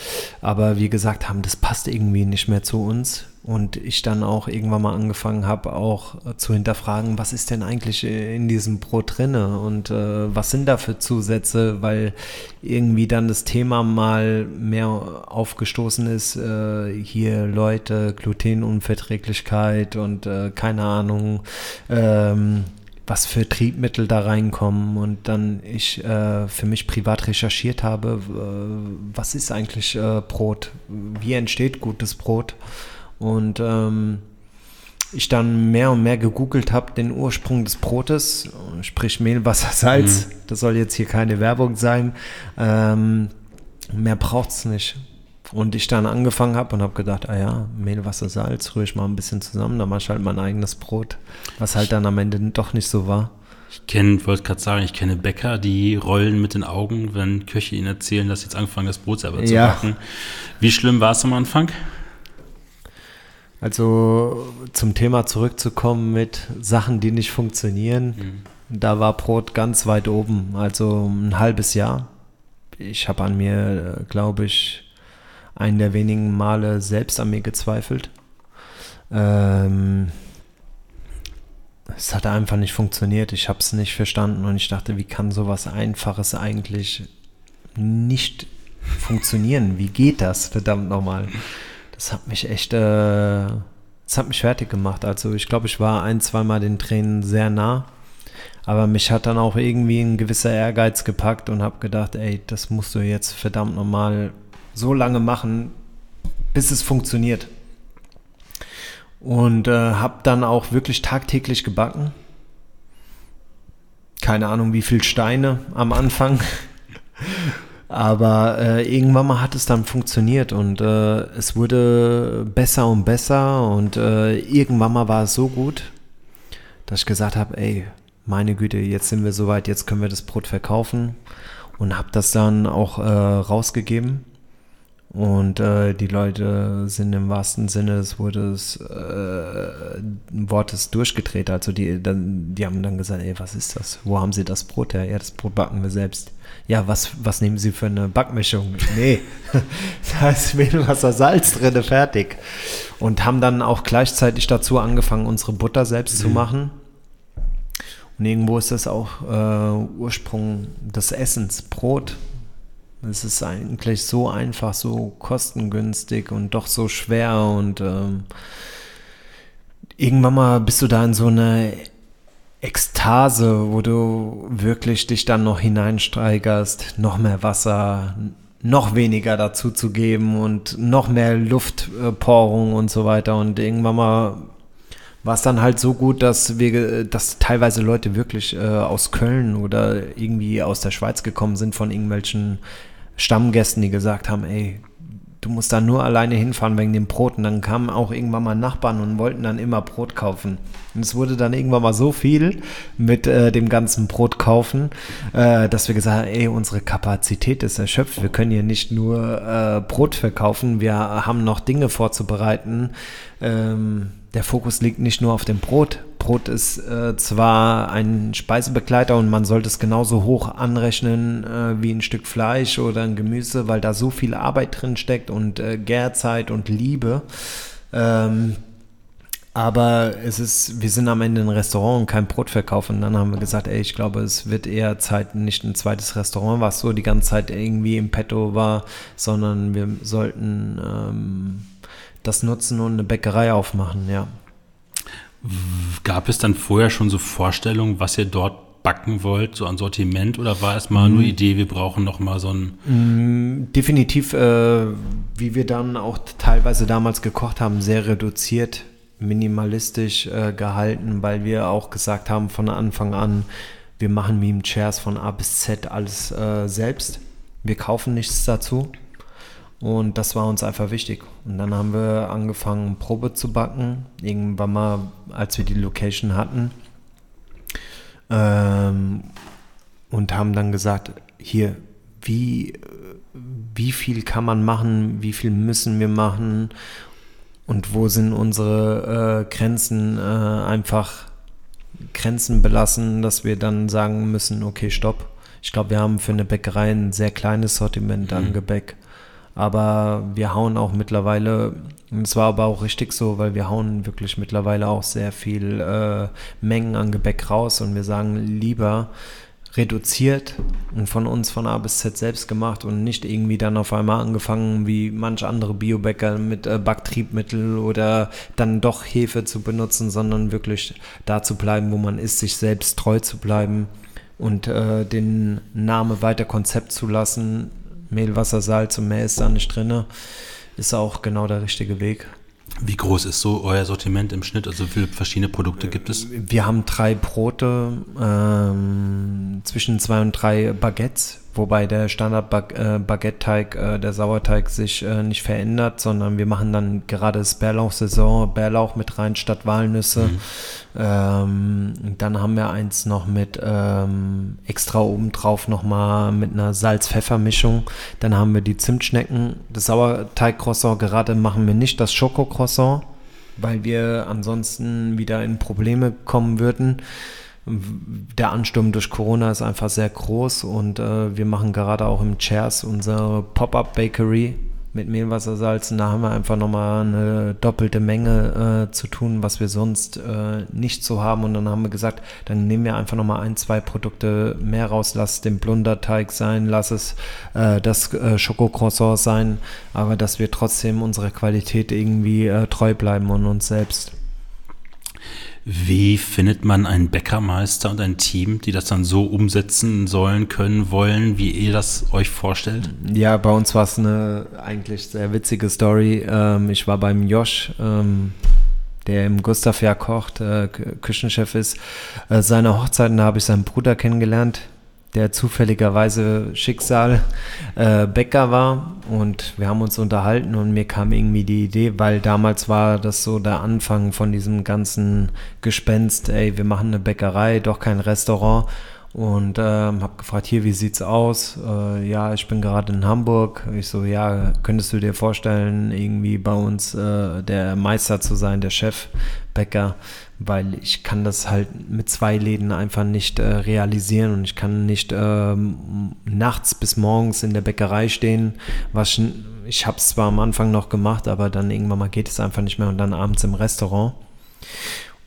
Speaker 1: Aber wie gesagt haben, das passt irgendwie nicht mehr zu uns. Und ich dann auch irgendwann mal angefangen habe, auch zu hinterfragen, was ist denn eigentlich in diesem Brot drinne und äh, was sind da für Zusätze, weil irgendwie dann das Thema mal mehr aufgestoßen ist, äh, hier Leute, Glutenunverträglichkeit und äh, keine Ahnung, ähm, was für Triebmittel da reinkommen und dann ich äh, für mich privat recherchiert habe, äh, was ist eigentlich äh, Brot, wie entsteht gutes Brot und ähm, ich dann mehr und mehr gegoogelt habe, den Ursprung des Brotes, sprich Mehl, Wasser, Salz, mhm. das soll jetzt hier keine Werbung sein, ähm, mehr braucht es nicht. Und ich dann angefangen habe und habe gedacht, ah ja, Mehl, Wasser, Salz, rühre ich mal ein bisschen zusammen, dann mache ich halt mein eigenes Brot, was halt dann am Ende doch nicht so war.
Speaker 2: Ich kenne, wollte gerade sagen, ich kenne Bäcker, die rollen mit den Augen, wenn Köche ihnen erzählen, dass sie jetzt anfangen, das Brot selber zu
Speaker 1: Ja.
Speaker 2: backen. Wie schlimm war es am Anfang?
Speaker 1: Also zum Thema zurückzukommen mit Sachen, die nicht funktionieren. Da war Brot ganz weit oben, also ein halbes Jahr. Ich habe an mir, glaube ich, einen der wenigen Male selbst an mir gezweifelt. Ähm, es hat einfach nicht funktioniert. Ich habe es nicht verstanden und ich dachte, wie kann sowas Einfaches eigentlich nicht funktionieren? Wie geht das, verdammt nochmal? Das hat mich echt, äh, das hat mich fertig gemacht. Also ich glaube, ich war ein, zweimal den Tränen sehr nah. Aber mich hat dann auch irgendwie ein gewisser Ehrgeiz gepackt und habe gedacht, ey, das musst du jetzt verdammt nochmal so lange machen, bis es funktioniert. Und äh, habe dann auch wirklich tagtäglich gebacken. Keine Ahnung, wie viel Steine am Anfang. [LAUGHS] Aber äh, irgendwann mal hat es dann funktioniert und äh, es wurde besser und besser und äh, irgendwann mal war es so gut, dass ich gesagt habe, ey, meine Güte, jetzt sind wir soweit, jetzt können wir das Brot verkaufen und habe das dann auch äh, rausgegeben und äh, die Leute sind im wahrsten Sinne des Wortes, äh, Wortes durchgedreht. Also die, dann, die haben dann gesagt, ey, was ist das? Wo haben Sie das Brot her? Ja, das Brot backen wir selbst. Ja, was, was nehmen Sie für eine Backmischung? Nee, [LAUGHS] da ist Mehlwasser, Salz drin, fertig. Und haben dann auch gleichzeitig dazu angefangen, unsere Butter selbst zu machen. Und irgendwo ist das auch äh, Ursprung des Essens, Brot. Es ist eigentlich so einfach, so kostengünstig und doch so schwer und ähm, irgendwann mal bist du da in so eine Ekstase, wo du wirklich dich dann noch hineinsteigerst, noch mehr Wasser, noch weniger dazu zu geben und noch mehr Luftporung und so weiter. Und irgendwann mal war es dann halt so gut, dass wir, dass teilweise Leute wirklich äh, aus Köln oder irgendwie aus der Schweiz gekommen sind von irgendwelchen Stammgästen, die gesagt haben, ey, du musst da nur alleine hinfahren wegen dem Brot. Und dann kamen auch irgendwann mal Nachbarn und wollten dann immer Brot kaufen. Und es wurde dann irgendwann mal so viel mit äh, dem ganzen Brot kaufen, äh, dass wir gesagt haben, ey, unsere Kapazität ist erschöpft. Wir können hier nicht nur äh, Brot verkaufen, wir haben noch Dinge vorzubereiten. Ähm, der Fokus liegt nicht nur auf dem Brot. Brot ist äh, zwar ein Speisebegleiter und man sollte es genauso hoch anrechnen äh, wie ein Stück Fleisch oder ein Gemüse, weil da so viel Arbeit drin steckt und äh, Gärzeit und Liebe. Ähm, aber es ist, wir sind am Ende ein Restaurant und kein Brotverkauf. Und dann haben wir gesagt, ey, ich glaube, es wird eher Zeit, nicht ein zweites Restaurant, was so die ganze Zeit irgendwie im Petto war, sondern wir sollten ähm, das nutzen und eine Bäckerei aufmachen, ja.
Speaker 2: Gab es dann vorher schon so Vorstellungen, was ihr dort backen wollt, so an Sortiment, oder war es mal nur Idee, wir brauchen noch mal so ein
Speaker 1: Definitiv, äh, wie wir dann auch teilweise damals gekocht haben, sehr reduziert, minimalistisch äh, gehalten, weil wir auch gesagt haben von Anfang an, wir machen Meme Chairs von A bis Z alles äh, selbst. Wir kaufen nichts dazu. Und das war uns einfach wichtig. Und dann haben wir angefangen, Probe zu backen. Irgendwann mal, als wir die Location hatten. Ähm, und haben dann gesagt, hier, wie, wie viel kann man machen, wie viel müssen wir machen und wo sind unsere äh, Grenzen äh, einfach Grenzen belassen, dass wir dann sagen müssen, okay, stopp. Ich glaube, wir haben für eine Bäckerei ein sehr kleines Sortiment an Gebäck. Aber wir hauen auch mittlerweile, und es war aber auch richtig so, weil wir hauen wirklich mittlerweile auch sehr viel äh, Mengen an Gebäck raus und wir sagen lieber reduziert und von uns von A bis Z selbst gemacht und nicht irgendwie dann auf einmal angefangen wie manch andere Biobäcker mit äh, Backtriebmittel oder dann doch Hefe zu benutzen, sondern wirklich da zu bleiben, wo man ist, sich selbst treu zu bleiben und äh, den Name weiter Konzept zu lassen. Mehl, Wasser, Salz und mehr ist da nicht drin. Ist auch genau der richtige Weg.
Speaker 2: Wie groß ist so euer Sortiment im Schnitt? Also wie viele verschiedene Produkte gibt es?
Speaker 1: Wir haben drei Brote, ähm, zwischen zwei und drei Baguettes, wobei der Standard-Baguette-Teig, äh, der Sauerteig sich äh, nicht verändert, sondern wir machen dann gerade das Bärlauch-Saison, Bärlauch mit rein statt Walnüsse. Mhm. Ähm, dann haben wir eins noch mit ähm, extra obendrauf nochmal mit einer Salz-Pfeffer-Mischung. Dann haben wir die Zimtschnecken. Das Sauerteig-Croissant gerade machen wir nicht das Schoko-Croissant, weil wir ansonsten wieder in Probleme kommen würden der Ansturm durch Corona ist einfach sehr groß und äh, wir machen gerade auch im Chairs unsere Pop-Up Bakery mit Mehlwassersalzen. Da haben wir einfach nochmal eine doppelte Menge äh, zu tun, was wir sonst äh, nicht so haben. Und dann haben wir gesagt, dann nehmen wir einfach nochmal ein, zwei Produkte mehr raus. Lass den Blunderteig sein, lass es äh, das äh, Schokocroissant sein, aber dass wir trotzdem unserer Qualität irgendwie äh, treu bleiben und uns selbst.
Speaker 2: Wie findet man einen Bäckermeister und ein Team, die das dann so umsetzen sollen, können, wollen, wie ihr das euch vorstellt?
Speaker 1: Ja, bei uns war es eine eigentlich sehr witzige Story. Ähm, ich war beim Josh, ähm, der im Gustav Jahr kocht, äh, Küchenchef ist. Äh, seine Hochzeiten, habe ich seinen Bruder kennengelernt der zufälligerweise Schicksal äh, Bäcker war. Und wir haben uns unterhalten und mir kam irgendwie die Idee, weil damals war das so der Anfang von diesem ganzen Gespenst, ey, wir machen eine Bäckerei, doch kein Restaurant und ähm, habe gefragt, hier, wie sieht's aus? Äh, ja, ich bin gerade in Hamburg. Ich so, ja, könntest du dir vorstellen, irgendwie bei uns äh, der Meister zu sein, der Chefbäcker? Weil ich kann das halt mit zwei Läden einfach nicht äh, realisieren und ich kann nicht ähm, nachts bis morgens in der Bäckerei stehen. Was ich habe es zwar am Anfang noch gemacht, aber dann irgendwann mal geht es einfach nicht mehr und dann abends im Restaurant.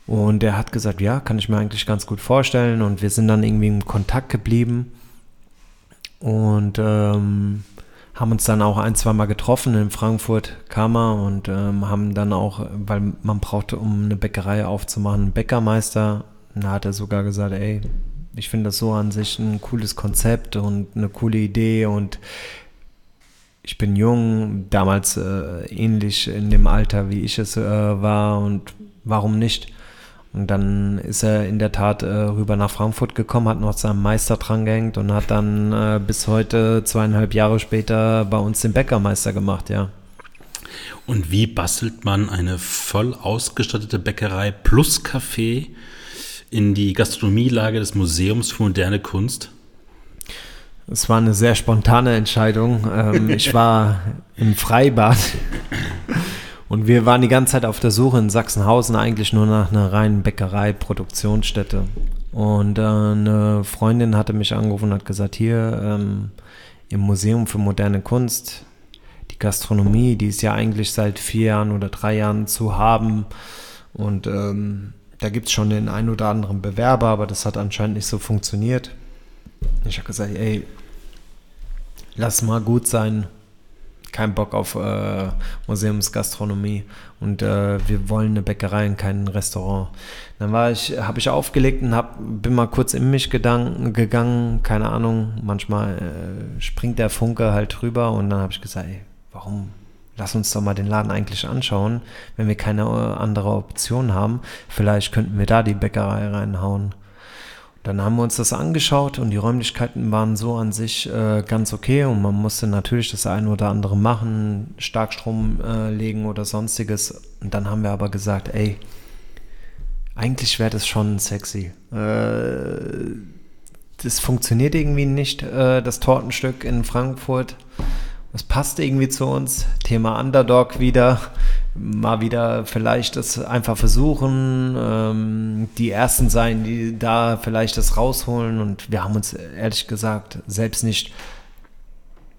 Speaker 1: Und er hat gesagt, ja, kann ich mir eigentlich ganz gut vorstellen. Und wir sind dann irgendwie im Kontakt geblieben und ähm, haben uns dann auch ein, zwei Mal getroffen in Frankfurt, Kammer und ähm, haben dann auch, weil man brauchte, um eine Bäckerei aufzumachen, einen Bäckermeister. Da hat er sogar gesagt, ey, ich finde das so an sich ein cooles Konzept und eine coole Idee und ich bin jung, damals äh, ähnlich in dem Alter, wie ich es äh, war und warum nicht? Und dann ist er in der Tat äh, rüber nach Frankfurt gekommen, hat noch seinen Meister dran gehängt und hat dann äh, bis heute, zweieinhalb Jahre später, bei uns den Bäckermeister gemacht, ja.
Speaker 2: Und wie bastelt man eine voll ausgestattete Bäckerei plus Café in die Gastronomielage des Museums für moderne Kunst?
Speaker 1: Es war eine sehr spontane Entscheidung. Ähm, ich war im Freibad und wir waren die ganze Zeit auf der Suche in Sachsenhausen eigentlich nur nach einer reinen Bäckerei, Produktionsstätte. Und äh, eine Freundin hatte mich angerufen und hat gesagt, hier ähm, im Museum für moderne Kunst, die Gastronomie, die ist ja eigentlich seit vier Jahren oder drei Jahren zu haben. Und ähm, da gibt es schon den einen oder anderen Bewerber, aber das hat anscheinend nicht so funktioniert. Ich habe gesagt, ey, lass mal gut sein, keinen Bock auf äh, Museumsgastronomie und äh, wir wollen eine Bäckerei und kein Restaurant. Dann war ich, habe ich aufgelegt und hab, bin mal kurz in mich gedanken, gegangen, keine Ahnung, manchmal äh, springt der Funke halt drüber und dann habe ich gesagt, ey, warum lass uns doch mal den Laden eigentlich anschauen, wenn wir keine äh, andere Option haben. Vielleicht könnten wir da die Bäckerei reinhauen. Dann haben wir uns das angeschaut und die Räumlichkeiten waren so an sich äh, ganz okay und man musste natürlich das eine oder andere machen, Starkstrom äh, legen oder sonstiges. Und dann haben wir aber gesagt, ey, eigentlich wäre das schon sexy. Äh, das funktioniert irgendwie nicht, äh, das Tortenstück in Frankfurt. Das passt irgendwie zu uns. Thema Underdog wieder mal wieder vielleicht das einfach versuchen, ähm, die Ersten sein, die da vielleicht das rausholen. Und wir haben uns ehrlich gesagt selbst nicht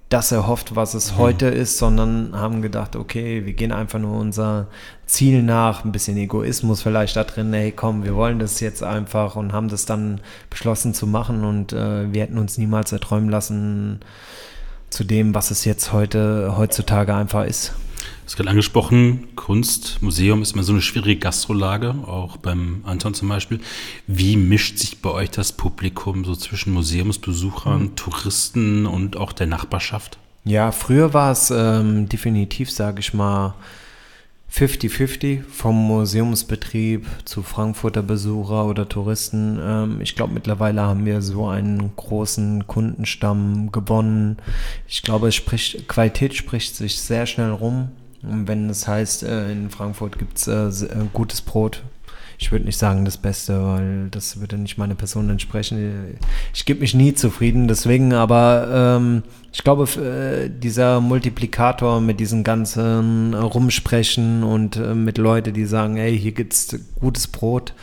Speaker 1: das erhofft, was es mhm. heute ist, sondern haben gedacht, okay, wir gehen einfach nur unser Ziel nach, ein bisschen Egoismus vielleicht da drin, hey komm, wir wollen das jetzt einfach und haben das dann beschlossen zu machen und äh, wir hätten uns niemals erträumen lassen zu dem, was es jetzt heute heutzutage einfach ist.
Speaker 2: Du hast gerade angesprochen, Kunst, Museum ist immer so eine schwierige Gastrolage, auch beim Anton zum Beispiel. Wie mischt sich bei euch das Publikum so zwischen Museumsbesuchern, mhm. Touristen und auch der Nachbarschaft?
Speaker 1: Ja, früher war es ähm, definitiv, sage ich mal, 50-50 vom Museumsbetrieb zu Frankfurter Besucher oder Touristen. Ähm, ich glaube, mittlerweile haben wir so einen großen Kundenstamm gewonnen. Ich glaube, es spricht, Qualität spricht sich sehr schnell rum. Wenn es heißt, äh, in Frankfurt gibt es äh, äh, gutes Brot, ich würde nicht sagen das Beste, weil das würde nicht meine Person entsprechen. Ich gebe mich nie zufrieden, deswegen, aber ähm, ich glaube, äh, dieser Multiplikator mit diesen ganzen Rumsprechen und äh, mit Leuten, die sagen, hey, hier gibt's gutes Brot,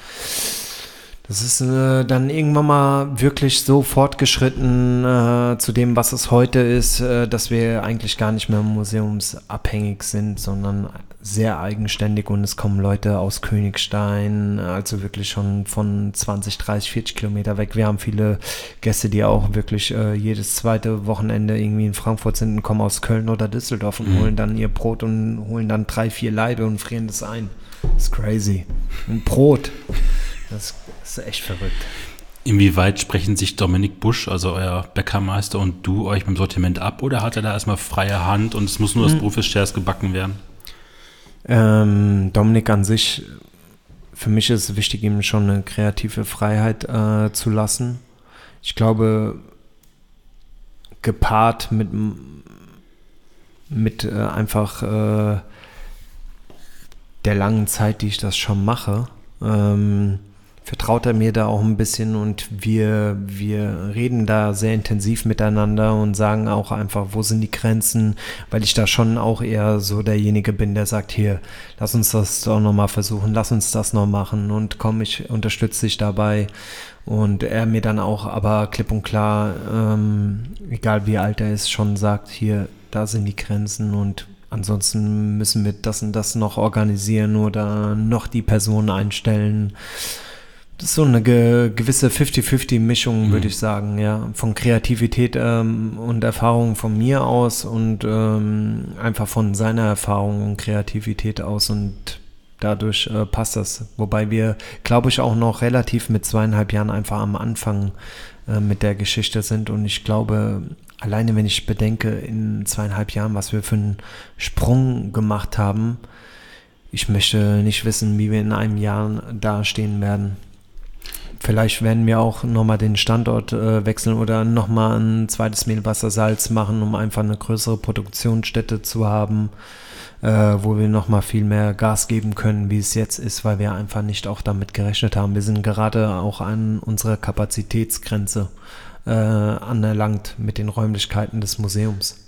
Speaker 1: das ist äh, dann irgendwann mal wirklich so fortgeschritten äh, zu dem, was es heute ist, äh, dass wir eigentlich gar nicht mehr museumsabhängig sind, sondern sehr eigenständig und es kommen Leute aus Königstein, also wirklich schon von 20, 30, 40 Kilometer weg. Wir haben viele Gäste, die auch wirklich äh, jedes zweite Wochenende irgendwie in Frankfurt sind und kommen aus Köln oder Düsseldorf und mhm. holen dann ihr Brot und holen dann drei, vier Leibe und frieren das ein. Das ist crazy. Ein Brot. Das ist echt verrückt.
Speaker 2: Inwieweit sprechen sich Dominik Busch, also euer Bäckermeister und du euch beim Sortiment ab oder hat er da erstmal freie Hand und es muss nur das hm. Brot Shares gebacken werden?
Speaker 1: Ähm, Dominik an sich, für mich ist es wichtig, ihm schon eine kreative Freiheit äh, zu lassen. Ich glaube, gepaart mit, mit äh, einfach äh, der langen Zeit, die ich das schon mache, ähm, vertraut er mir da auch ein bisschen und wir, wir reden da sehr intensiv miteinander und sagen auch einfach, wo sind die Grenzen, weil ich da schon auch eher so derjenige bin, der sagt, hier, lass uns das doch nochmal versuchen, lass uns das noch machen und komm, ich unterstütze dich dabei. Und er mir dann auch aber klipp und klar, ähm, egal wie alt er ist, schon sagt, hier, da sind die Grenzen und ansonsten müssen wir das und das noch organisieren oder noch die Person einstellen. So eine ge gewisse 50-50-Mischung, mhm. würde ich sagen, ja. Von Kreativität ähm, und Erfahrung von mir aus und ähm, einfach von seiner Erfahrung und Kreativität aus und dadurch äh, passt das. Wobei wir, glaube ich, auch noch relativ mit zweieinhalb Jahren einfach am Anfang äh, mit der Geschichte sind und ich glaube, alleine wenn ich bedenke, in zweieinhalb Jahren, was wir für einen Sprung gemacht haben, ich möchte nicht wissen, wie wir in einem Jahr dastehen werden. Vielleicht werden wir auch nochmal den Standort äh, wechseln oder nochmal ein zweites Mehlwassersalz machen, um einfach eine größere Produktionsstätte zu haben, äh, wo wir nochmal viel mehr Gas geben können, wie es jetzt ist, weil wir einfach nicht auch damit gerechnet haben. Wir sind gerade auch an unserer Kapazitätsgrenze äh, anerlangt mit den Räumlichkeiten des Museums.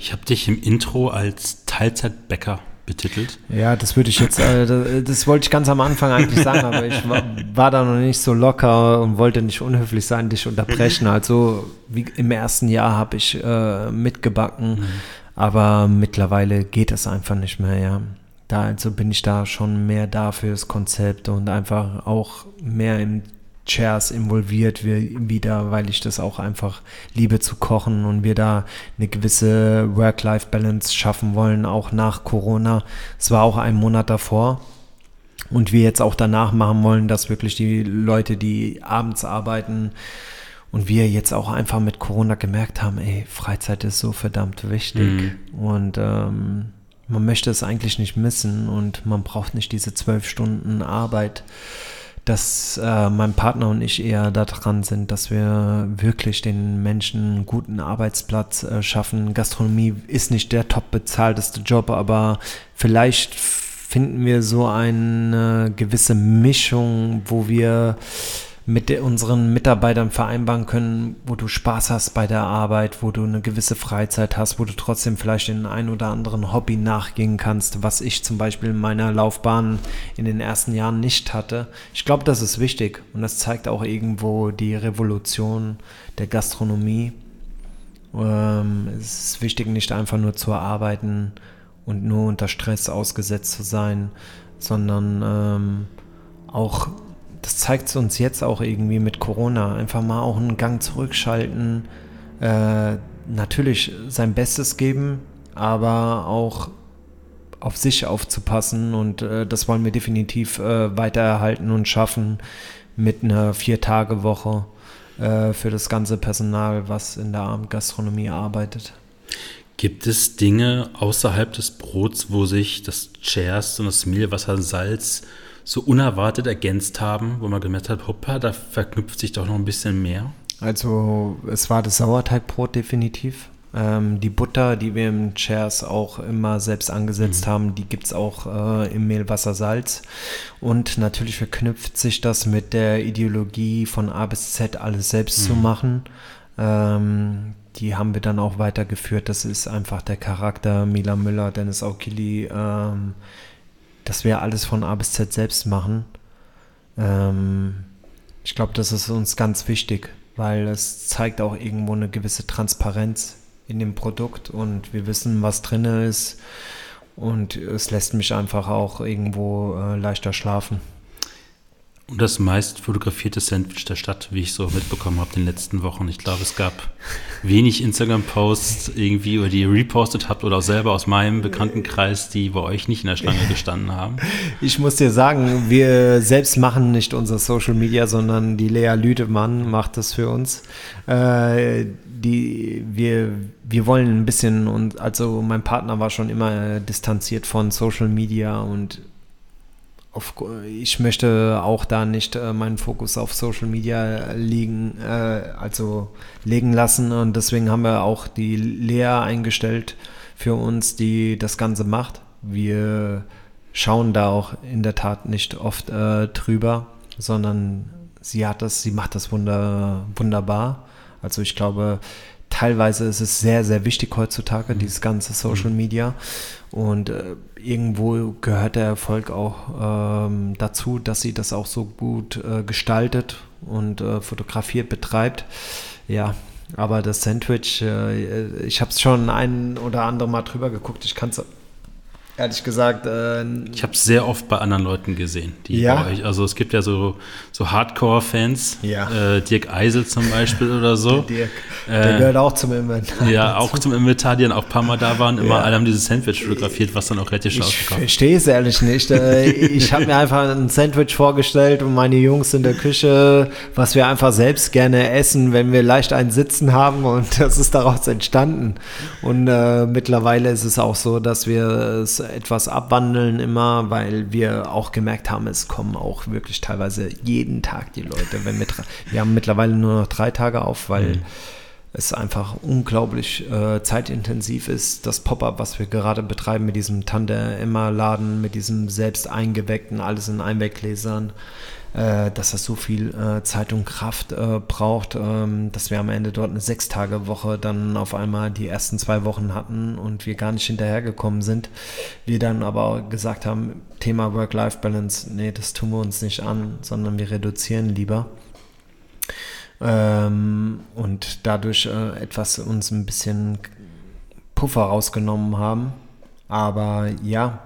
Speaker 2: Ich habe dich im Intro als Teilzeitbäcker betitelt.
Speaker 1: Ja, das würde ich jetzt, äh, das, das, wollte ich ganz am Anfang eigentlich sagen, aber ich war, war, da noch nicht so locker und wollte nicht unhöflich sein, dich unterbrechen. Also wie im ersten Jahr habe ich äh, mitgebacken, mhm. aber mittlerweile geht es einfach nicht mehr, ja. Da also bin ich da schon mehr da fürs Konzept und einfach auch mehr im Chairs involviert wieder, weil ich das auch einfach liebe zu kochen und wir da eine gewisse Work-Life-Balance schaffen wollen, auch nach Corona. Es war auch ein Monat davor. Und wir jetzt auch danach machen wollen, dass wirklich die Leute, die abends arbeiten, und wir jetzt auch einfach mit Corona gemerkt haben, ey, Freizeit ist so verdammt wichtig. Mhm. Und ähm, man möchte es eigentlich nicht missen und man braucht nicht diese zwölf Stunden Arbeit dass äh, mein Partner und ich eher daran sind, dass wir wirklich den Menschen einen guten Arbeitsplatz äh, schaffen. Gastronomie ist nicht der top bezahlteste Job, aber vielleicht finden wir so eine gewisse Mischung, wo wir mit unseren Mitarbeitern vereinbaren können, wo du Spaß hast bei der Arbeit, wo du eine gewisse Freizeit hast, wo du trotzdem vielleicht den ein oder anderen Hobby nachgehen kannst, was ich zum Beispiel in meiner Laufbahn in den ersten Jahren nicht hatte. Ich glaube, das ist wichtig und das zeigt auch irgendwo die Revolution der Gastronomie. Ähm, es ist wichtig, nicht einfach nur zu arbeiten und nur unter Stress ausgesetzt zu sein, sondern ähm, auch das zeigt es uns jetzt auch irgendwie mit Corona. Einfach mal auch einen Gang zurückschalten, äh, natürlich sein Bestes geben, aber auch auf sich aufzupassen und äh, das wollen wir definitiv äh, weiter erhalten und schaffen mit einer Vier-Tage-Woche äh, für das ganze Personal, was in der Abendgastronomie arbeitet.
Speaker 2: Gibt es Dinge außerhalb des Brots, wo sich das Chers und das Mehlwasser, Salz so unerwartet ergänzt haben, wo man gemerkt hat, hoppa, da verknüpft sich doch noch ein bisschen mehr?
Speaker 1: Also es war das Sauerteigbrot definitiv. Ähm, die Butter, die wir im Chairs auch immer selbst angesetzt mhm. haben, die gibt es auch äh, im Mehl, Wasser, Salz. Und natürlich verknüpft sich das mit der Ideologie von A bis Z alles selbst mhm. zu machen. Ähm, die haben wir dann auch weitergeführt. Das ist einfach der Charakter Mila Müller, Dennis Aukili, ähm, dass wir alles von A bis Z selbst machen. Ähm, ich glaube, das ist uns ganz wichtig, weil es zeigt auch irgendwo eine gewisse Transparenz in dem Produkt und wir wissen, was drin ist und es lässt mich einfach auch irgendwo äh, leichter schlafen.
Speaker 2: Und das meist fotografierte Sandwich der Stadt, wie ich so mitbekommen habe in den letzten Wochen. Ich glaube, es gab wenig Instagram-Posts irgendwie, über die ihr repostet habt oder auch selber aus meinem Bekanntenkreis, die bei euch nicht in der Schlange [LAUGHS] gestanden haben.
Speaker 1: Ich muss dir sagen, wir selbst machen nicht unser Social Media, sondern die Lea Lüdemann macht das für uns. Äh, die, wir, wir wollen ein bisschen und also mein Partner war schon immer distanziert von Social Media und auf, ich möchte auch da nicht äh, meinen Fokus auf Social Media liegen, äh, also legen lassen. Und deswegen haben wir auch die Lea eingestellt für uns, die das Ganze macht. Wir schauen da auch in der Tat nicht oft äh, drüber, sondern sie hat das, sie macht das wunder, wunderbar. Also ich glaube, teilweise ist es sehr, sehr wichtig heutzutage, mhm. dieses ganze Social mhm. Media. Und äh, irgendwo gehört der Erfolg auch ähm, dazu, dass sie das auch so gut äh, gestaltet und äh, fotografiert betreibt. Ja, aber das Sandwich, äh, ich habe es schon ein oder andere Mal drüber geguckt. Ich kann es ehrlich gesagt. Äh,
Speaker 2: ich habe es sehr oft bei anderen Leuten gesehen, die ja. euch. Also es gibt ja so, so Hardcore-Fans, ja. äh, Dirk Eisel zum Beispiel oder so. Der Dirk,
Speaker 1: der äh, gehört auch zum Inventar.
Speaker 2: Ja, auch zum Inventar, die dann auch ein paar Mal da waren. Immer ja. alle haben dieses Sandwich fotografiert, was dann auch relativ
Speaker 1: auskam. Ich verstehe es ehrlich nicht. Äh, ich habe mir einfach ein Sandwich vorgestellt und meine Jungs in der Küche, was wir einfach selbst gerne essen, wenn wir leicht einen Sitzen haben und [LAUGHS] das ist daraus entstanden. Und äh, mittlerweile ist es auch so, dass wir es etwas abwandeln immer, weil wir auch gemerkt haben, es kommen auch wirklich teilweise jeden Tag die Leute. Wenn wir, wir haben mittlerweile nur noch drei Tage auf, weil mhm. es einfach unglaublich äh, zeitintensiv ist. Das Pop-up, was wir gerade betreiben mit diesem Tante-Emma-Laden, mit diesem selbst eingeweckten, alles in Einweggläsern dass das so viel äh, Zeit und Kraft äh, braucht, ähm, dass wir am Ende dort eine Sechstage-Woche dann auf einmal die ersten zwei Wochen hatten und wir gar nicht hinterhergekommen sind. Wir dann aber gesagt haben, Thema Work-Life-Balance, nee, das tun wir uns nicht an, sondern wir reduzieren lieber. Ähm, und dadurch äh, etwas uns ein bisschen Puffer rausgenommen haben. Aber ja,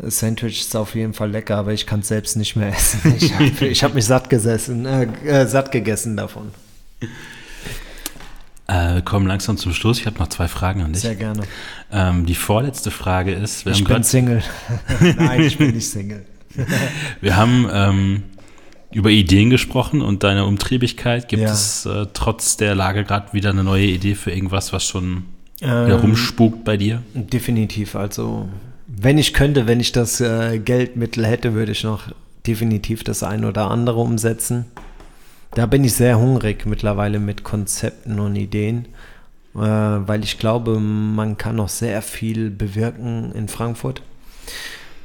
Speaker 1: Sandwich ist auf jeden Fall lecker, aber ich kann es selbst nicht mehr essen. [LAUGHS] Ich habe hab mich satt gesessen, äh, äh, satt gegessen davon.
Speaker 2: Äh, wir kommen langsam zum Schluss. Ich habe noch zwei Fragen an dich.
Speaker 1: Sehr gerne.
Speaker 2: Ähm, die vorletzte Frage ist:
Speaker 1: Ich bin Single. [LAUGHS] Nein, ich bin nicht Single. [LAUGHS]
Speaker 2: wir haben ähm, über Ideen gesprochen und deine Umtriebigkeit. Gibt ja. es äh, trotz der Lage gerade wieder eine neue Idee für irgendwas, was schon ähm, herumspukt bei dir?
Speaker 1: Definitiv. Also wenn ich könnte, wenn ich das äh, Geldmittel hätte, würde ich noch definitiv das ein oder andere umsetzen. Da bin ich sehr hungrig mittlerweile mit Konzepten und Ideen, äh, weil ich glaube, man kann noch sehr viel bewirken in Frankfurt.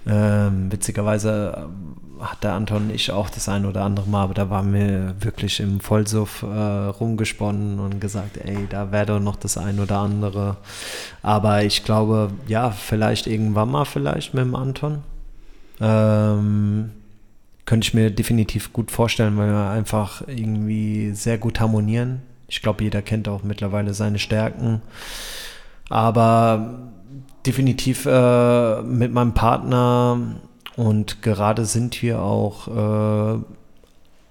Speaker 1: Ähm, witzigerweise hat der Anton ich auch das ein oder andere Mal, aber da waren wir wirklich im Vollsuff äh, rumgesponnen und gesagt, ey, da wäre doch noch das ein oder andere. Aber ich glaube, ja, vielleicht irgendwann mal vielleicht mit dem Anton. Ähm, könnte ich mir definitiv gut vorstellen, weil wir einfach irgendwie sehr gut harmonieren. Ich glaube, jeder kennt auch mittlerweile seine Stärken. Aber definitiv äh, mit meinem Partner und gerade sind wir auch äh,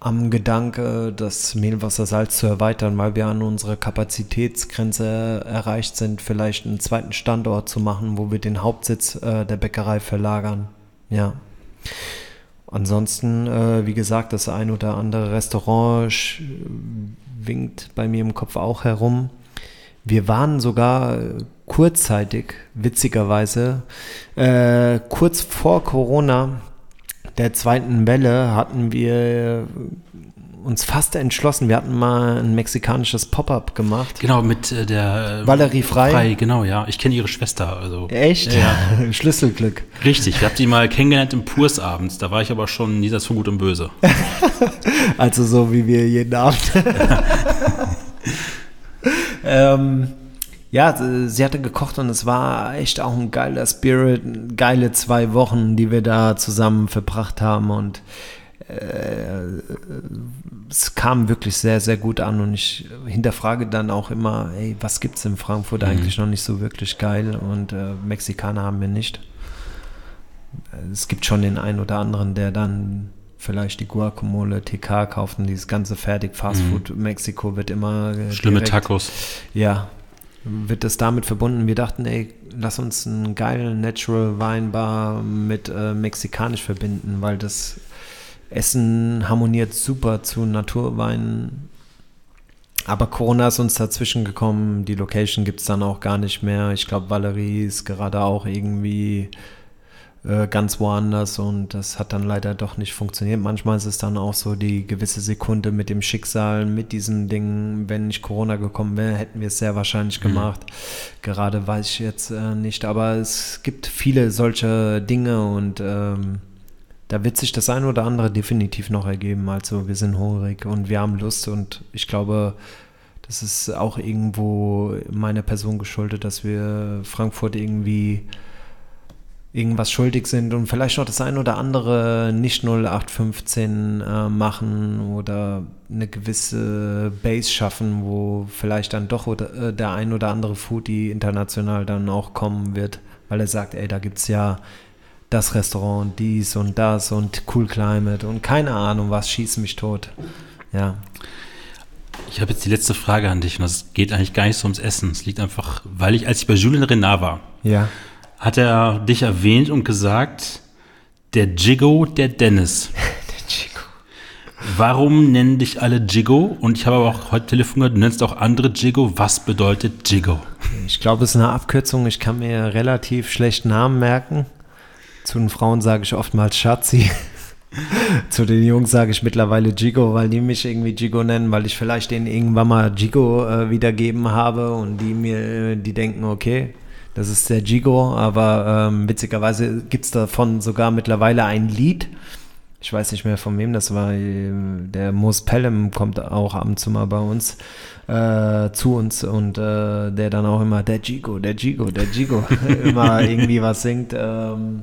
Speaker 1: am Gedanke, das Mehlwassersalz zu erweitern, weil wir an unserer Kapazitätsgrenze erreicht sind, vielleicht einen zweiten Standort zu machen, wo wir den Hauptsitz äh, der Bäckerei verlagern. Ja. Ansonsten, äh, wie gesagt, das ein oder andere Restaurant winkt bei mir im Kopf auch herum. Wir waren sogar kurzzeitig, witzigerweise, äh, kurz vor Corona, der zweiten Welle, hatten wir uns fast entschlossen. Wir hatten mal ein mexikanisches Pop-up gemacht.
Speaker 2: Genau, mit äh, der
Speaker 1: äh, Valerie Frei. Frei,
Speaker 2: genau, ja. Ich kenne ihre Schwester. Also,
Speaker 1: Echt? Ja. [LAUGHS] Schlüsselglück.
Speaker 2: Richtig, wir haben die mal kennengelernt im Purs abends. Da war ich aber schon nie das von Gut und Böse. [LAUGHS]
Speaker 1: also so wie wir jeden Abend. [LAUGHS] ähm, ja, sie hatte gekocht und es war echt auch ein geiler Spirit, geile zwei Wochen, die wir da zusammen verbracht haben und äh, es kam wirklich sehr, sehr gut an und ich hinterfrage dann auch immer, ey, was gibt es in Frankfurt mhm. eigentlich noch nicht so wirklich geil und äh, Mexikaner haben wir nicht. Es gibt schon den einen oder anderen, der dann vielleicht die Guacamole, TK kauft und dieses ganze fertig Fastfood mhm. Mexiko wird immer
Speaker 2: äh, schlimme direkt, Tacos.
Speaker 1: Ja, wird das damit verbunden. Wir dachten, ey, lass uns einen geilen Natural Weinbar mit äh, mexikanisch verbinden, weil das Essen harmoniert super zu Naturweinen. Aber Corona ist uns dazwischen gekommen. Die Location gibt es dann auch gar nicht mehr. Ich glaube, Valerie ist gerade auch irgendwie äh, ganz woanders und das hat dann leider doch nicht funktioniert. Manchmal ist es dann auch so die gewisse Sekunde mit dem Schicksal, mit diesen Dingen. Wenn nicht Corona gekommen wäre, hätten wir es sehr wahrscheinlich mhm. gemacht. Mhm. Gerade weiß ich jetzt äh, nicht, aber es gibt viele solche Dinge und ähm, da wird sich das eine oder andere definitiv noch ergeben. Also wir sind hungrig und wir haben Lust und ich glaube, das ist auch irgendwo meiner Person geschuldet, dass wir Frankfurt irgendwie irgendwas schuldig sind und vielleicht noch das ein oder andere nicht 0815 äh, machen oder eine gewisse Base schaffen, wo vielleicht dann doch oder, äh, der ein oder andere Foodie international dann auch kommen wird, weil er sagt, ey, da gibt es ja das Restaurant, dies und das und Cool Climate und keine Ahnung was, schießt mich tot. Ja.
Speaker 2: Ich habe jetzt die letzte Frage an dich und das geht eigentlich gar nicht so ums Essen. Es liegt einfach, weil ich, als ich bei Julien Renard war,
Speaker 1: ja.
Speaker 2: Hat er dich erwähnt und gesagt, der Jigo, der Dennis. [LAUGHS] der Jigo. Warum nennen dich alle Jigo? Und ich habe aber auch heute telefoniert, du nennst auch andere Jigo. Was bedeutet Jigo?
Speaker 1: Ich glaube, es ist eine Abkürzung. Ich kann mir relativ schlecht Namen merken. Zu den Frauen sage ich oftmals Schatzi. [LAUGHS] Zu den Jungs sage ich mittlerweile Gigo, weil die mich irgendwie Gigo nennen, weil ich vielleicht denen irgendwann mal Gigo äh, wiedergeben habe und die mir, die denken, okay, das ist der Gigo, aber ähm, witzigerweise gibt es davon sogar mittlerweile ein Lied. Ich weiß nicht mehr von wem das war. Der Moos Pelham kommt auch ab und zu mal bei uns äh, zu uns und äh, der dann auch immer der Gigo, der Gigo, der Gigo [LAUGHS] immer irgendwie was singt. Ähm,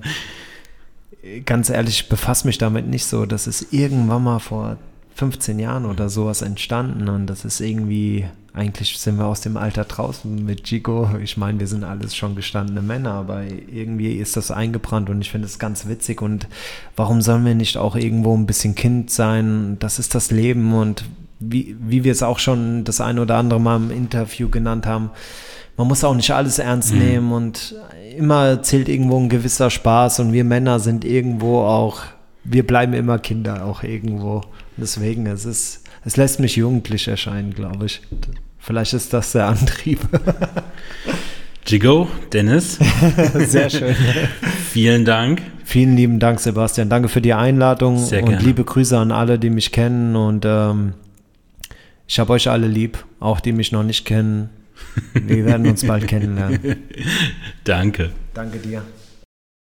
Speaker 1: ganz ehrlich, ich befasse mich damit nicht so. Das ist irgendwann mal vor 15 Jahren oder sowas entstanden und das ist irgendwie, eigentlich sind wir aus dem Alter draußen mit Gigo. Ich meine, wir sind alles schon gestandene Männer, aber irgendwie ist das eingebrannt und ich finde es ganz witzig und warum sollen wir nicht auch irgendwo ein bisschen Kind sein? Das ist das Leben und wie, wie wir es auch schon das eine oder andere Mal im Interview genannt haben, man muss auch nicht alles ernst mhm. nehmen und immer zählt irgendwo ein gewisser Spaß und wir Männer sind irgendwo auch, wir bleiben immer Kinder auch irgendwo. Deswegen, es ist, es lässt mich jugendlich erscheinen, glaube ich. Vielleicht ist das der Antrieb. [LAUGHS]
Speaker 2: Jigo, Dennis. [LAUGHS]
Speaker 1: Sehr schön.
Speaker 2: Vielen Dank.
Speaker 1: Vielen lieben Dank, Sebastian. Danke für die Einladung Sehr und gerne. liebe Grüße an alle, die mich kennen und ähm, ich habe euch alle lieb, auch die mich noch nicht kennen. Wir werden uns bald kennenlernen. [LAUGHS]
Speaker 2: Danke.
Speaker 1: Danke dir.